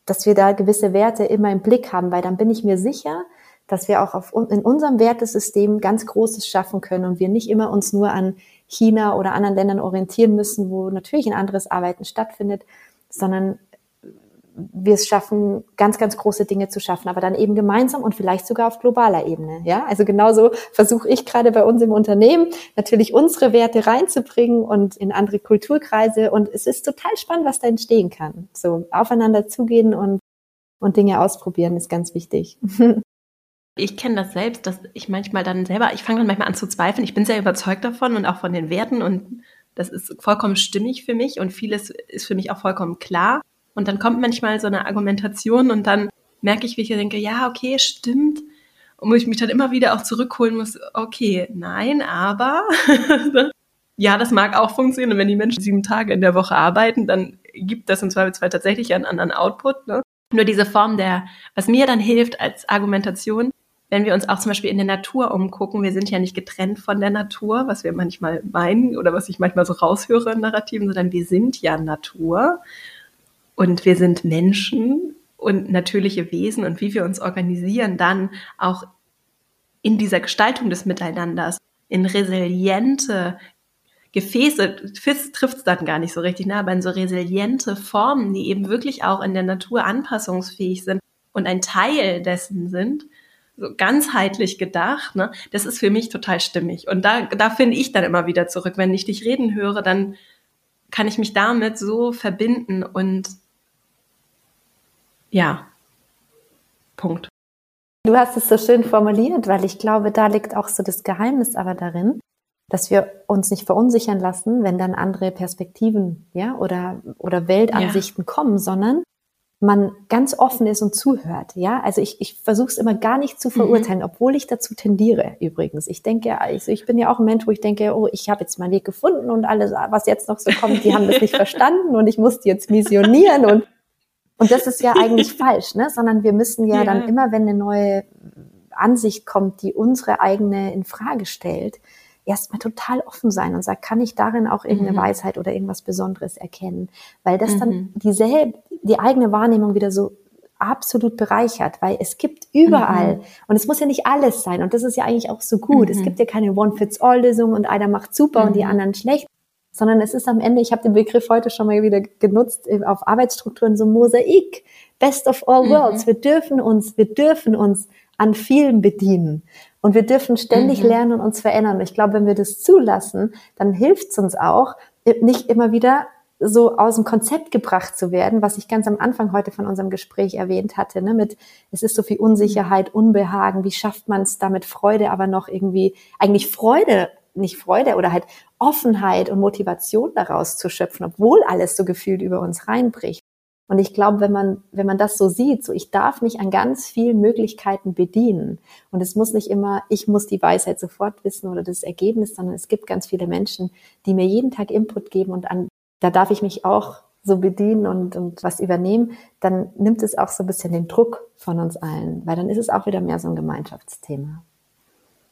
dass wir da gewisse Werte immer im Blick haben, weil dann bin ich mir sicher, dass wir auch auf, in unserem Wertesystem ganz Großes schaffen können und wir nicht immer uns nur an China oder anderen Ländern orientieren müssen, wo natürlich ein anderes Arbeiten stattfindet, sondern wir es schaffen, ganz, ganz große Dinge zu schaffen, aber dann eben gemeinsam und vielleicht sogar auf globaler Ebene. Ja, also genauso versuche ich gerade bei uns im Unternehmen natürlich unsere Werte reinzubringen und in andere Kulturkreise. Und es ist total spannend, was da entstehen kann. So aufeinander zugehen und, und Dinge ausprobieren ist ganz wichtig. (laughs) Ich kenne das selbst, dass ich manchmal dann selber, ich fange dann manchmal an zu zweifeln. Ich bin sehr überzeugt davon und auch von den Werten und das ist vollkommen stimmig für mich und vieles ist für mich auch vollkommen klar. Und dann kommt manchmal so eine Argumentation und dann merke ich, wie ich denke, ja, okay, stimmt. Und wo ich mich dann immer wieder auch zurückholen muss, okay, nein, aber (laughs) ja, das mag auch funktionieren. Und wenn die Menschen sieben Tage in der Woche arbeiten, dann gibt das im Zweifelsfall tatsächlich einen anderen Output. Ne? Nur diese Form der, was mir dann hilft als Argumentation, wenn wir uns auch zum Beispiel in der Natur umgucken, wir sind ja nicht getrennt von der Natur, was wir manchmal meinen oder was ich manchmal so raushöre in Narrativen, sondern wir sind ja Natur. Und wir sind Menschen und natürliche Wesen und wie wir uns organisieren, dann auch in dieser Gestaltung des Miteinanders, in resiliente Gefäße, trifft es dann gar nicht so richtig, ne? aber in so resiliente Formen, die eben wirklich auch in der Natur anpassungsfähig sind und ein Teil dessen sind, so ganzheitlich gedacht, ne? das ist für mich total stimmig. Und da, da finde ich dann immer wieder zurück. Wenn ich dich reden höre, dann kann ich mich damit so verbinden und ja, Punkt. Du hast es so schön formuliert, weil ich glaube, da liegt auch so das Geheimnis aber darin, dass wir uns nicht verunsichern lassen, wenn dann andere Perspektiven, ja, oder, oder Weltansichten ja. kommen, sondern man ganz offen ist und zuhört, ja. Also ich, ich versuche es immer gar nicht zu verurteilen, mhm. obwohl ich dazu tendiere übrigens. Ich denke, also ich bin ja auch ein Mensch, wo ich denke, oh, ich habe jetzt meinen Weg gefunden und alles, was jetzt noch so kommt, die haben das nicht (laughs) verstanden und ich muss die jetzt missionieren und und das ist ja eigentlich (laughs) falsch, ne? sondern wir müssen ja, ja, dann immer, wenn eine neue Ansicht kommt, die unsere eigene in Frage stellt, erstmal total offen sein und sagt, kann ich darin auch irgendeine mhm. Weisheit oder irgendwas Besonderes erkennen? Weil das mhm. dann dieselbe, die eigene Wahrnehmung wieder so absolut bereichert, weil es gibt überall, mhm. und es muss ja nicht alles sein, und das ist ja eigentlich auch so gut. Es mhm. gibt ja keine One-Fits-All-Lösung und einer macht super und die mhm. anderen schlecht, sondern es ist am Ende, ich habe den Begriff heute schon mal wieder genutzt, auf Arbeitsstrukturen so Mosaik, best of all mhm. worlds. Wir dürfen uns, wir dürfen uns an vielen bedienen. Und wir dürfen ständig mhm. lernen und uns verändern. Und ich glaube, wenn wir das zulassen, dann hilft es uns auch, nicht immer wieder so aus dem Konzept gebracht zu werden, was ich ganz am Anfang heute von unserem Gespräch erwähnt hatte, ne, mit es ist so viel Unsicherheit, Unbehagen, wie schafft man es damit Freude, aber noch irgendwie eigentlich Freude nicht Freude oder halt Offenheit und Motivation daraus zu schöpfen, obwohl alles so gefühlt über uns reinbricht. Und ich glaube, wenn man, wenn man das so sieht, so ich darf mich an ganz vielen Möglichkeiten bedienen. Und es muss nicht immer, ich muss die Weisheit sofort wissen oder das Ergebnis, sondern es gibt ganz viele Menschen, die mir jeden Tag Input geben und an, da darf ich mich auch so bedienen und, und was übernehmen, dann nimmt es auch so ein bisschen den Druck von uns allen, weil dann ist es auch wieder mehr so ein Gemeinschaftsthema.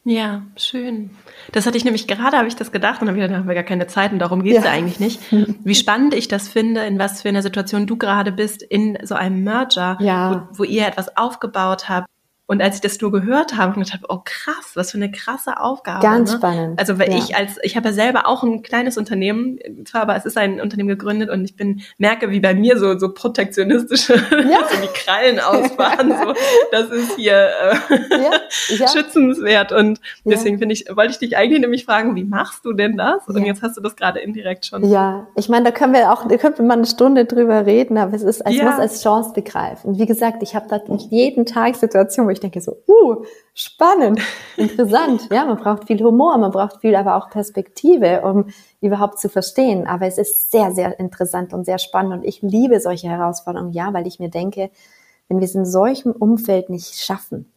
Ja, schön. Das hatte ich nämlich gerade, habe ich das gedacht und habe gedacht, da haben wir gar keine Zeit und darum geht es ja. eigentlich nicht. Wie spannend ich das finde, in was für einer Situation du gerade bist in so einem Merger, ja. wo, wo ihr etwas aufgebaut habt, und als ich das nur gehört habe, habe ich gedacht, oh krass, was für eine krasse Aufgabe. Ganz ne? spannend. Also weil ja. ich als, ich habe ja selber auch ein kleines Unternehmen, zwar, aber es ist ein Unternehmen gegründet und ich bin, merke, wie bei mir so, so protektionistische, (laughs) ja. so die Krallen ausfahren, so, (laughs) das ist hier äh, ja. (laughs) schützenswert. Und deswegen finde ich, wollte ich dich eigentlich nämlich fragen, wie machst du denn das? Und jetzt hast du das gerade indirekt schon. Ja, ich meine, da können wir auch, da können wir mal eine Stunde drüber reden, aber es ist, es muss als Chance begreifen. Wie gesagt, ich habe da jeden Tag Situationen, ich denke so, uh, spannend, interessant. ja, man braucht viel Humor, man braucht viel aber auch Perspektive, um überhaupt zu verstehen. Aber es ist sehr, sehr interessant und sehr spannend und ich liebe solche Herausforderungen, ja, weil ich mir denke, wenn wir es in solchem Umfeld nicht schaffen,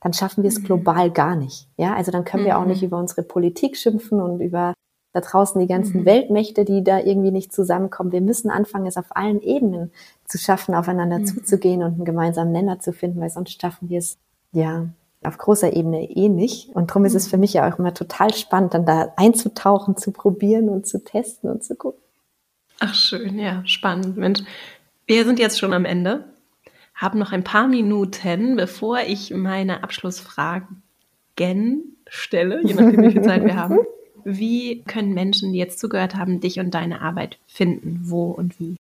dann schaffen wir es mhm. global gar nicht. Ja, also dann können wir auch nicht mhm. über unsere Politik schimpfen und über da draußen die ganzen mhm. Weltmächte, die da irgendwie nicht zusammenkommen. Wir müssen anfangen, es auf allen Ebenen zu schaffen, aufeinander mhm. zuzugehen und einen gemeinsamen Nenner zu finden, weil sonst schaffen wir es ja auf großer Ebene eh nicht. Und darum ist es für mich ja auch immer total spannend, dann da einzutauchen, zu probieren und zu testen und zu gucken. Ach schön, ja, spannend. Mensch, wir sind jetzt schon am Ende. habe noch ein paar Minuten, bevor ich meine Abschlussfragen stelle, je nachdem, wie viel Zeit wir haben. (laughs) Wie können Menschen, die jetzt zugehört haben, dich und deine Arbeit finden? Wo und wie?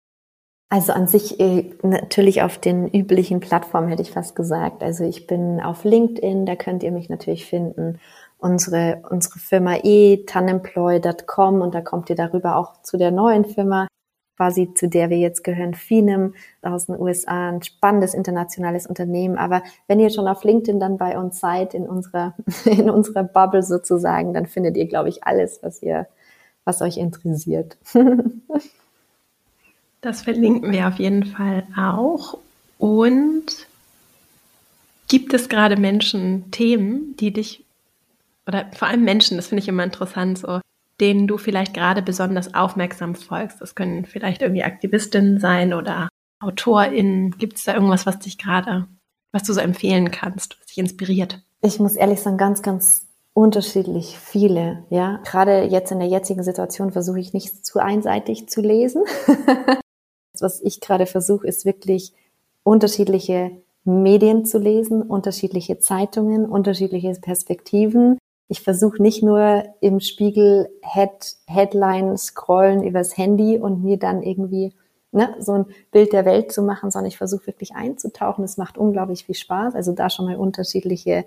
Also an sich äh, natürlich auf den üblichen Plattformen hätte ich fast gesagt. Also ich bin auf LinkedIn, da könnt ihr mich natürlich finden. Unsere, unsere Firma e, tanemploy.com und da kommt ihr darüber auch zu der neuen Firma quasi zu der wir jetzt gehören, Finem aus den USA, ein spannendes internationales Unternehmen. Aber wenn ihr schon auf LinkedIn dann bei uns seid, in unserer, (laughs) in unserer Bubble sozusagen, dann findet ihr, glaube ich, alles, was ihr, was euch interessiert. (laughs) das verlinken wir auf jeden Fall auch. Und gibt es gerade Menschen, Themen, die dich, oder vor allem Menschen, das finde ich immer interessant, so, denen du vielleicht gerade besonders aufmerksam folgst. Das können vielleicht irgendwie Aktivistinnen sein oder AutorInnen. Gibt es da irgendwas, was dich gerade, was du so empfehlen kannst, was dich inspiriert? Ich muss ehrlich sagen, ganz, ganz unterschiedlich viele, ja. Gerade jetzt in der jetzigen Situation versuche ich nicht zu einseitig zu lesen. (laughs) was ich gerade versuche, ist wirklich unterschiedliche Medien zu lesen, unterschiedliche Zeitungen, unterschiedliche Perspektiven, ich versuche nicht nur im Spiegel Head, Headline scrollen übers Handy und mir dann irgendwie ne, so ein Bild der Welt zu machen, sondern ich versuche wirklich einzutauchen. Es macht unglaublich viel Spaß. Also da schon mal unterschiedliche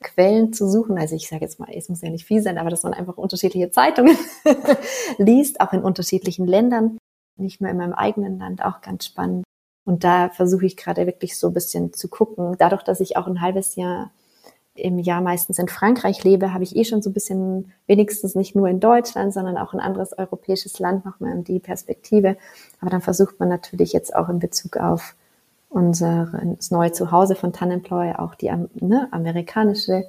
Quellen zu suchen. Also ich sage jetzt mal, es muss ja nicht viel sein, aber dass man einfach unterschiedliche Zeitungen (laughs) liest, auch in unterschiedlichen Ländern, nicht nur in meinem eigenen Land, auch ganz spannend. Und da versuche ich gerade wirklich so ein bisschen zu gucken. Dadurch, dass ich auch ein halbes Jahr im Jahr meistens in Frankreich lebe, habe ich eh schon so ein bisschen, wenigstens nicht nur in Deutschland, sondern auch ein anderes europäisches Land nochmal in die Perspektive. Aber dann versucht man natürlich jetzt auch in Bezug auf unser das neue Zuhause von Tanemploy auch die ne, amerikanische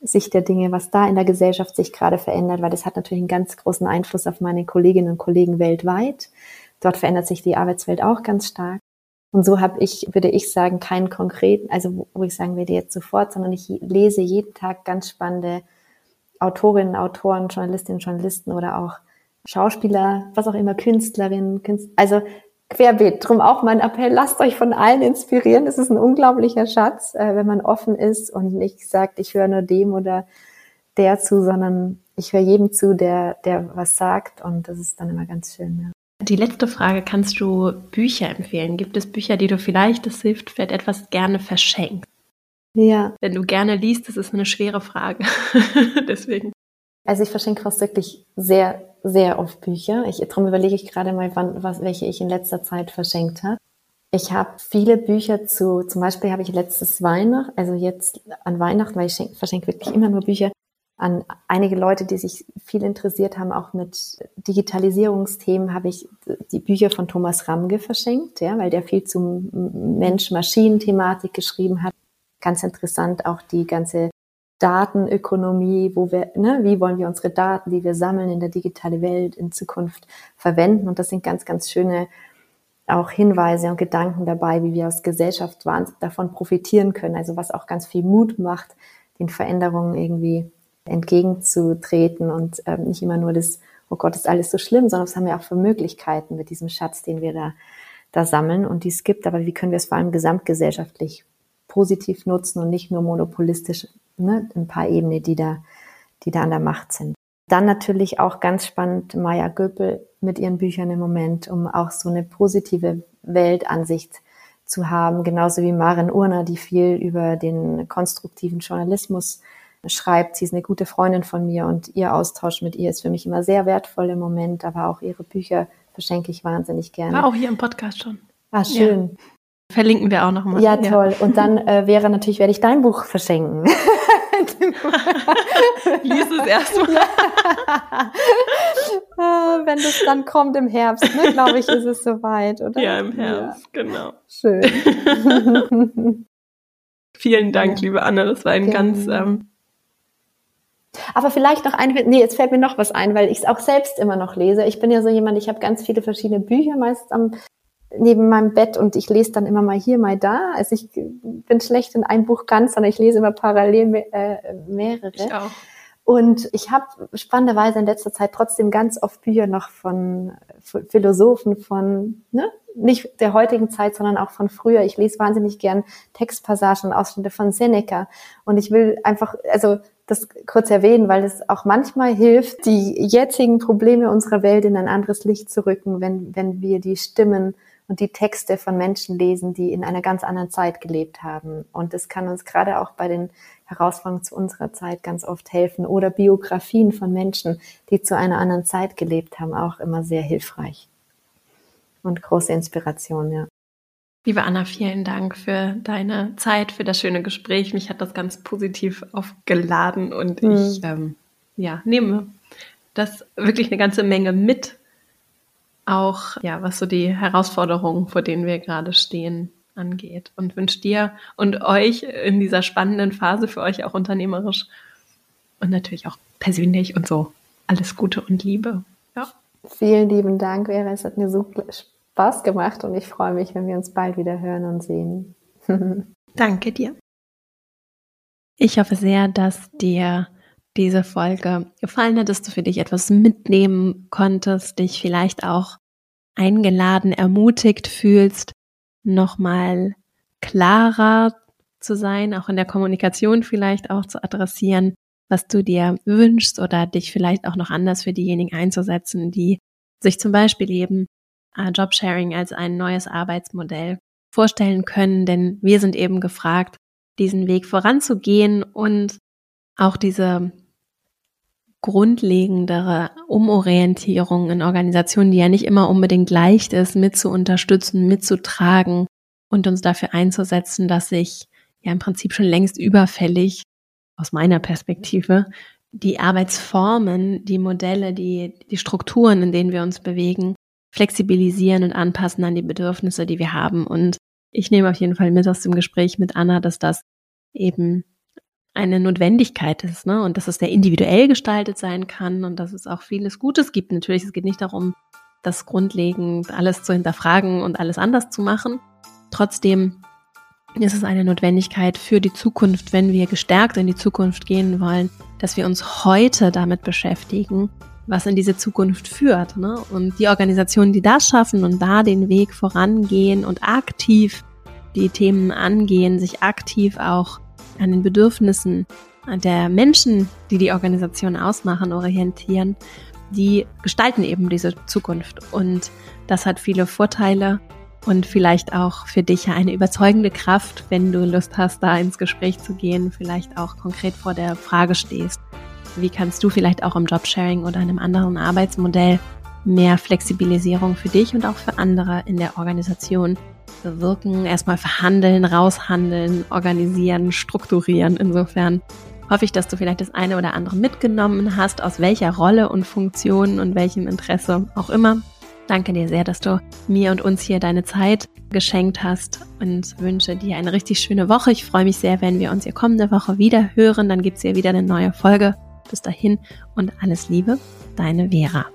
Sicht der Dinge, was da in der Gesellschaft sich gerade verändert, weil das hat natürlich einen ganz großen Einfluss auf meine Kolleginnen und Kollegen weltweit. Dort verändert sich die Arbeitswelt auch ganz stark. Und so habe ich, würde ich sagen, keinen konkreten, also wo ich sagen würde jetzt sofort, sondern ich lese jeden Tag ganz spannende Autorinnen, Autoren, Journalistinnen, Journalisten oder auch Schauspieler, was auch immer, Künstlerinnen, Künstler, also querbeet. Drum auch mein Appell, lasst euch von allen inspirieren. Es ist ein unglaublicher Schatz, äh, wenn man offen ist und nicht sagt, ich höre nur dem oder der zu, sondern ich höre jedem zu, der, der was sagt und das ist dann immer ganz schön. Ja. Die letzte Frage, kannst du Bücher empfehlen? Gibt es Bücher, die du vielleicht, das hilft, vielleicht etwas gerne verschenkst? Ja. Wenn du gerne liest, das ist eine schwere Frage. (laughs) Deswegen. Also ich verschenke fast wirklich sehr, sehr oft Bücher. Ich, darum überlege ich gerade mal, wann, was, welche ich in letzter Zeit verschenkt habe. Ich habe viele Bücher zu, zum Beispiel habe ich letztes Weihnachten, also jetzt an Weihnachten, weil ich schenk, verschenke wirklich immer nur Bücher, an einige Leute, die sich viel interessiert haben, auch mit Digitalisierungsthemen, habe ich die Bücher von Thomas Ramge verschenkt, ja, weil der viel zum Mensch-Maschinen-Thematik geschrieben hat. Ganz interessant auch die ganze Datenökonomie, wo wir, ne, wie wollen wir unsere Daten, die wir sammeln in der digitalen Welt in Zukunft verwenden. Und das sind ganz, ganz schöne auch Hinweise und Gedanken dabei, wie wir als Gesellschaft davon profitieren können. Also was auch ganz viel Mut macht, den Veränderungen irgendwie entgegenzutreten und ähm, nicht immer nur das, oh Gott, ist alles so schlimm, sondern was haben wir auch für Möglichkeiten mit diesem Schatz, den wir da, da sammeln und die es gibt. Aber wie können wir es vor allem gesamtgesellschaftlich positiv nutzen und nicht nur monopolistisch, ne, ein paar Ebenen, die da, die da an der Macht sind. Dann natürlich auch ganz spannend Maya Göpel mit ihren Büchern im Moment, um auch so eine positive Weltansicht zu haben, genauso wie Maren Urner, die viel über den konstruktiven Journalismus schreibt. Sie ist eine gute Freundin von mir und ihr Austausch mit ihr ist für mich immer sehr wertvoll im Moment, aber auch ihre Bücher verschenke ich wahnsinnig gerne. War auch hier im Podcast schon. Ah, schön. Ja. Verlinken wir auch nochmal. Ja, toll. Ja. Und dann äh, wäre natürlich, werde ich dein Buch verschenken. (laughs) Lies es erstmal. Ja. (laughs) Ah, wenn das dann kommt im Herbst, ne, glaube ich, ist es soweit, oder? Ja, im Herbst, ja. genau. Schön. (laughs) Vielen Dank, liebe Anne. Das war ein ganz ähm, aber vielleicht noch ein, nee, jetzt fällt mir noch was ein, weil ich es auch selbst immer noch lese. Ich bin ja so jemand, ich habe ganz viele verschiedene Bücher meist am, neben meinem Bett und ich lese dann immer mal hier, mal da. Also ich bin schlecht in einem Buch ganz, sondern ich lese immer parallel äh, mehrere. Ich auch. Und ich habe spannenderweise in letzter Zeit trotzdem ganz oft Bücher noch von Philosophen von, ne, nicht der heutigen Zeit, sondern auch von früher. Ich lese wahnsinnig gern Textpassagen und Ausschnitte von Seneca. Und ich will einfach, also das kurz erwähnen, weil es auch manchmal hilft, die jetzigen Probleme unserer Welt in ein anderes Licht zu rücken, wenn, wenn wir die Stimmen und die Texte von Menschen lesen, die in einer ganz anderen Zeit gelebt haben. Und das kann uns gerade auch bei den Herausforderungen zu unserer Zeit ganz oft helfen. Oder Biografien von Menschen, die zu einer anderen Zeit gelebt haben, auch immer sehr hilfreich. Und große Inspiration, ja. Liebe Anna, vielen Dank für deine Zeit, für das schöne Gespräch. Mich hat das ganz positiv aufgeladen und mhm. ich ähm, ja, nehme das wirklich eine ganze Menge mit. Auch ja, was so die Herausforderungen, vor denen wir gerade stehen, angeht. Und wünsche dir und euch in dieser spannenden Phase für euch auch unternehmerisch und natürlich auch persönlich und so alles Gute und Liebe. Ja. Vielen lieben Dank, Vera. Es hat mir super Spaß gemacht und ich freue mich, wenn wir uns bald wieder hören und sehen. (laughs) Danke dir. Ich hoffe sehr, dass dir diese Folge. Gefallen hat, dass du für dich etwas mitnehmen konntest, dich vielleicht auch eingeladen, ermutigt fühlst, nochmal klarer zu sein, auch in der Kommunikation vielleicht auch zu adressieren, was du dir wünschst oder dich vielleicht auch noch anders für diejenigen einzusetzen, die sich zum Beispiel eben äh, Jobsharing als ein neues Arbeitsmodell vorstellen können, denn wir sind eben gefragt, diesen Weg voranzugehen und auch diese grundlegendere Umorientierung in Organisationen, die ja nicht immer unbedingt leicht ist, mit zu unterstützen, mitzutragen und uns dafür einzusetzen, dass sich ja im Prinzip schon längst überfällig aus meiner Perspektive die Arbeitsformen, die Modelle, die, die Strukturen, in denen wir uns bewegen, flexibilisieren und anpassen an die Bedürfnisse, die wir haben. Und ich nehme auf jeden Fall mit aus dem Gespräch mit Anna, dass das eben eine Notwendigkeit ist, ne? Und dass es sehr individuell gestaltet sein kann und dass es auch vieles Gutes gibt. Natürlich, es geht nicht darum, das grundlegend alles zu hinterfragen und alles anders zu machen. Trotzdem ist es eine Notwendigkeit für die Zukunft, wenn wir gestärkt in die Zukunft gehen wollen, dass wir uns heute damit beschäftigen, was in diese Zukunft führt. Ne? Und die Organisationen, die das schaffen und da den Weg vorangehen und aktiv die Themen angehen, sich aktiv auch an den Bedürfnissen der Menschen, die die Organisation ausmachen, orientieren, die gestalten eben diese Zukunft. Und das hat viele Vorteile und vielleicht auch für dich eine überzeugende Kraft, wenn du Lust hast, da ins Gespräch zu gehen, vielleicht auch konkret vor der Frage stehst, wie kannst du vielleicht auch im Jobsharing oder einem anderen Arbeitsmodell mehr Flexibilisierung für dich und auch für andere in der Organisation bewirken? Erstmal verhandeln, raushandeln, organisieren, strukturieren. Insofern hoffe ich, dass du vielleicht das eine oder andere mitgenommen hast, aus welcher Rolle und Funktion und welchem Interesse auch immer. Danke dir sehr, dass du mir und uns hier deine Zeit geschenkt hast und wünsche dir eine richtig schöne Woche. Ich freue mich sehr, wenn wir uns hier kommende Woche wieder hören. Dann gibt es hier wieder eine neue Folge. Bis dahin und alles Liebe, deine Vera.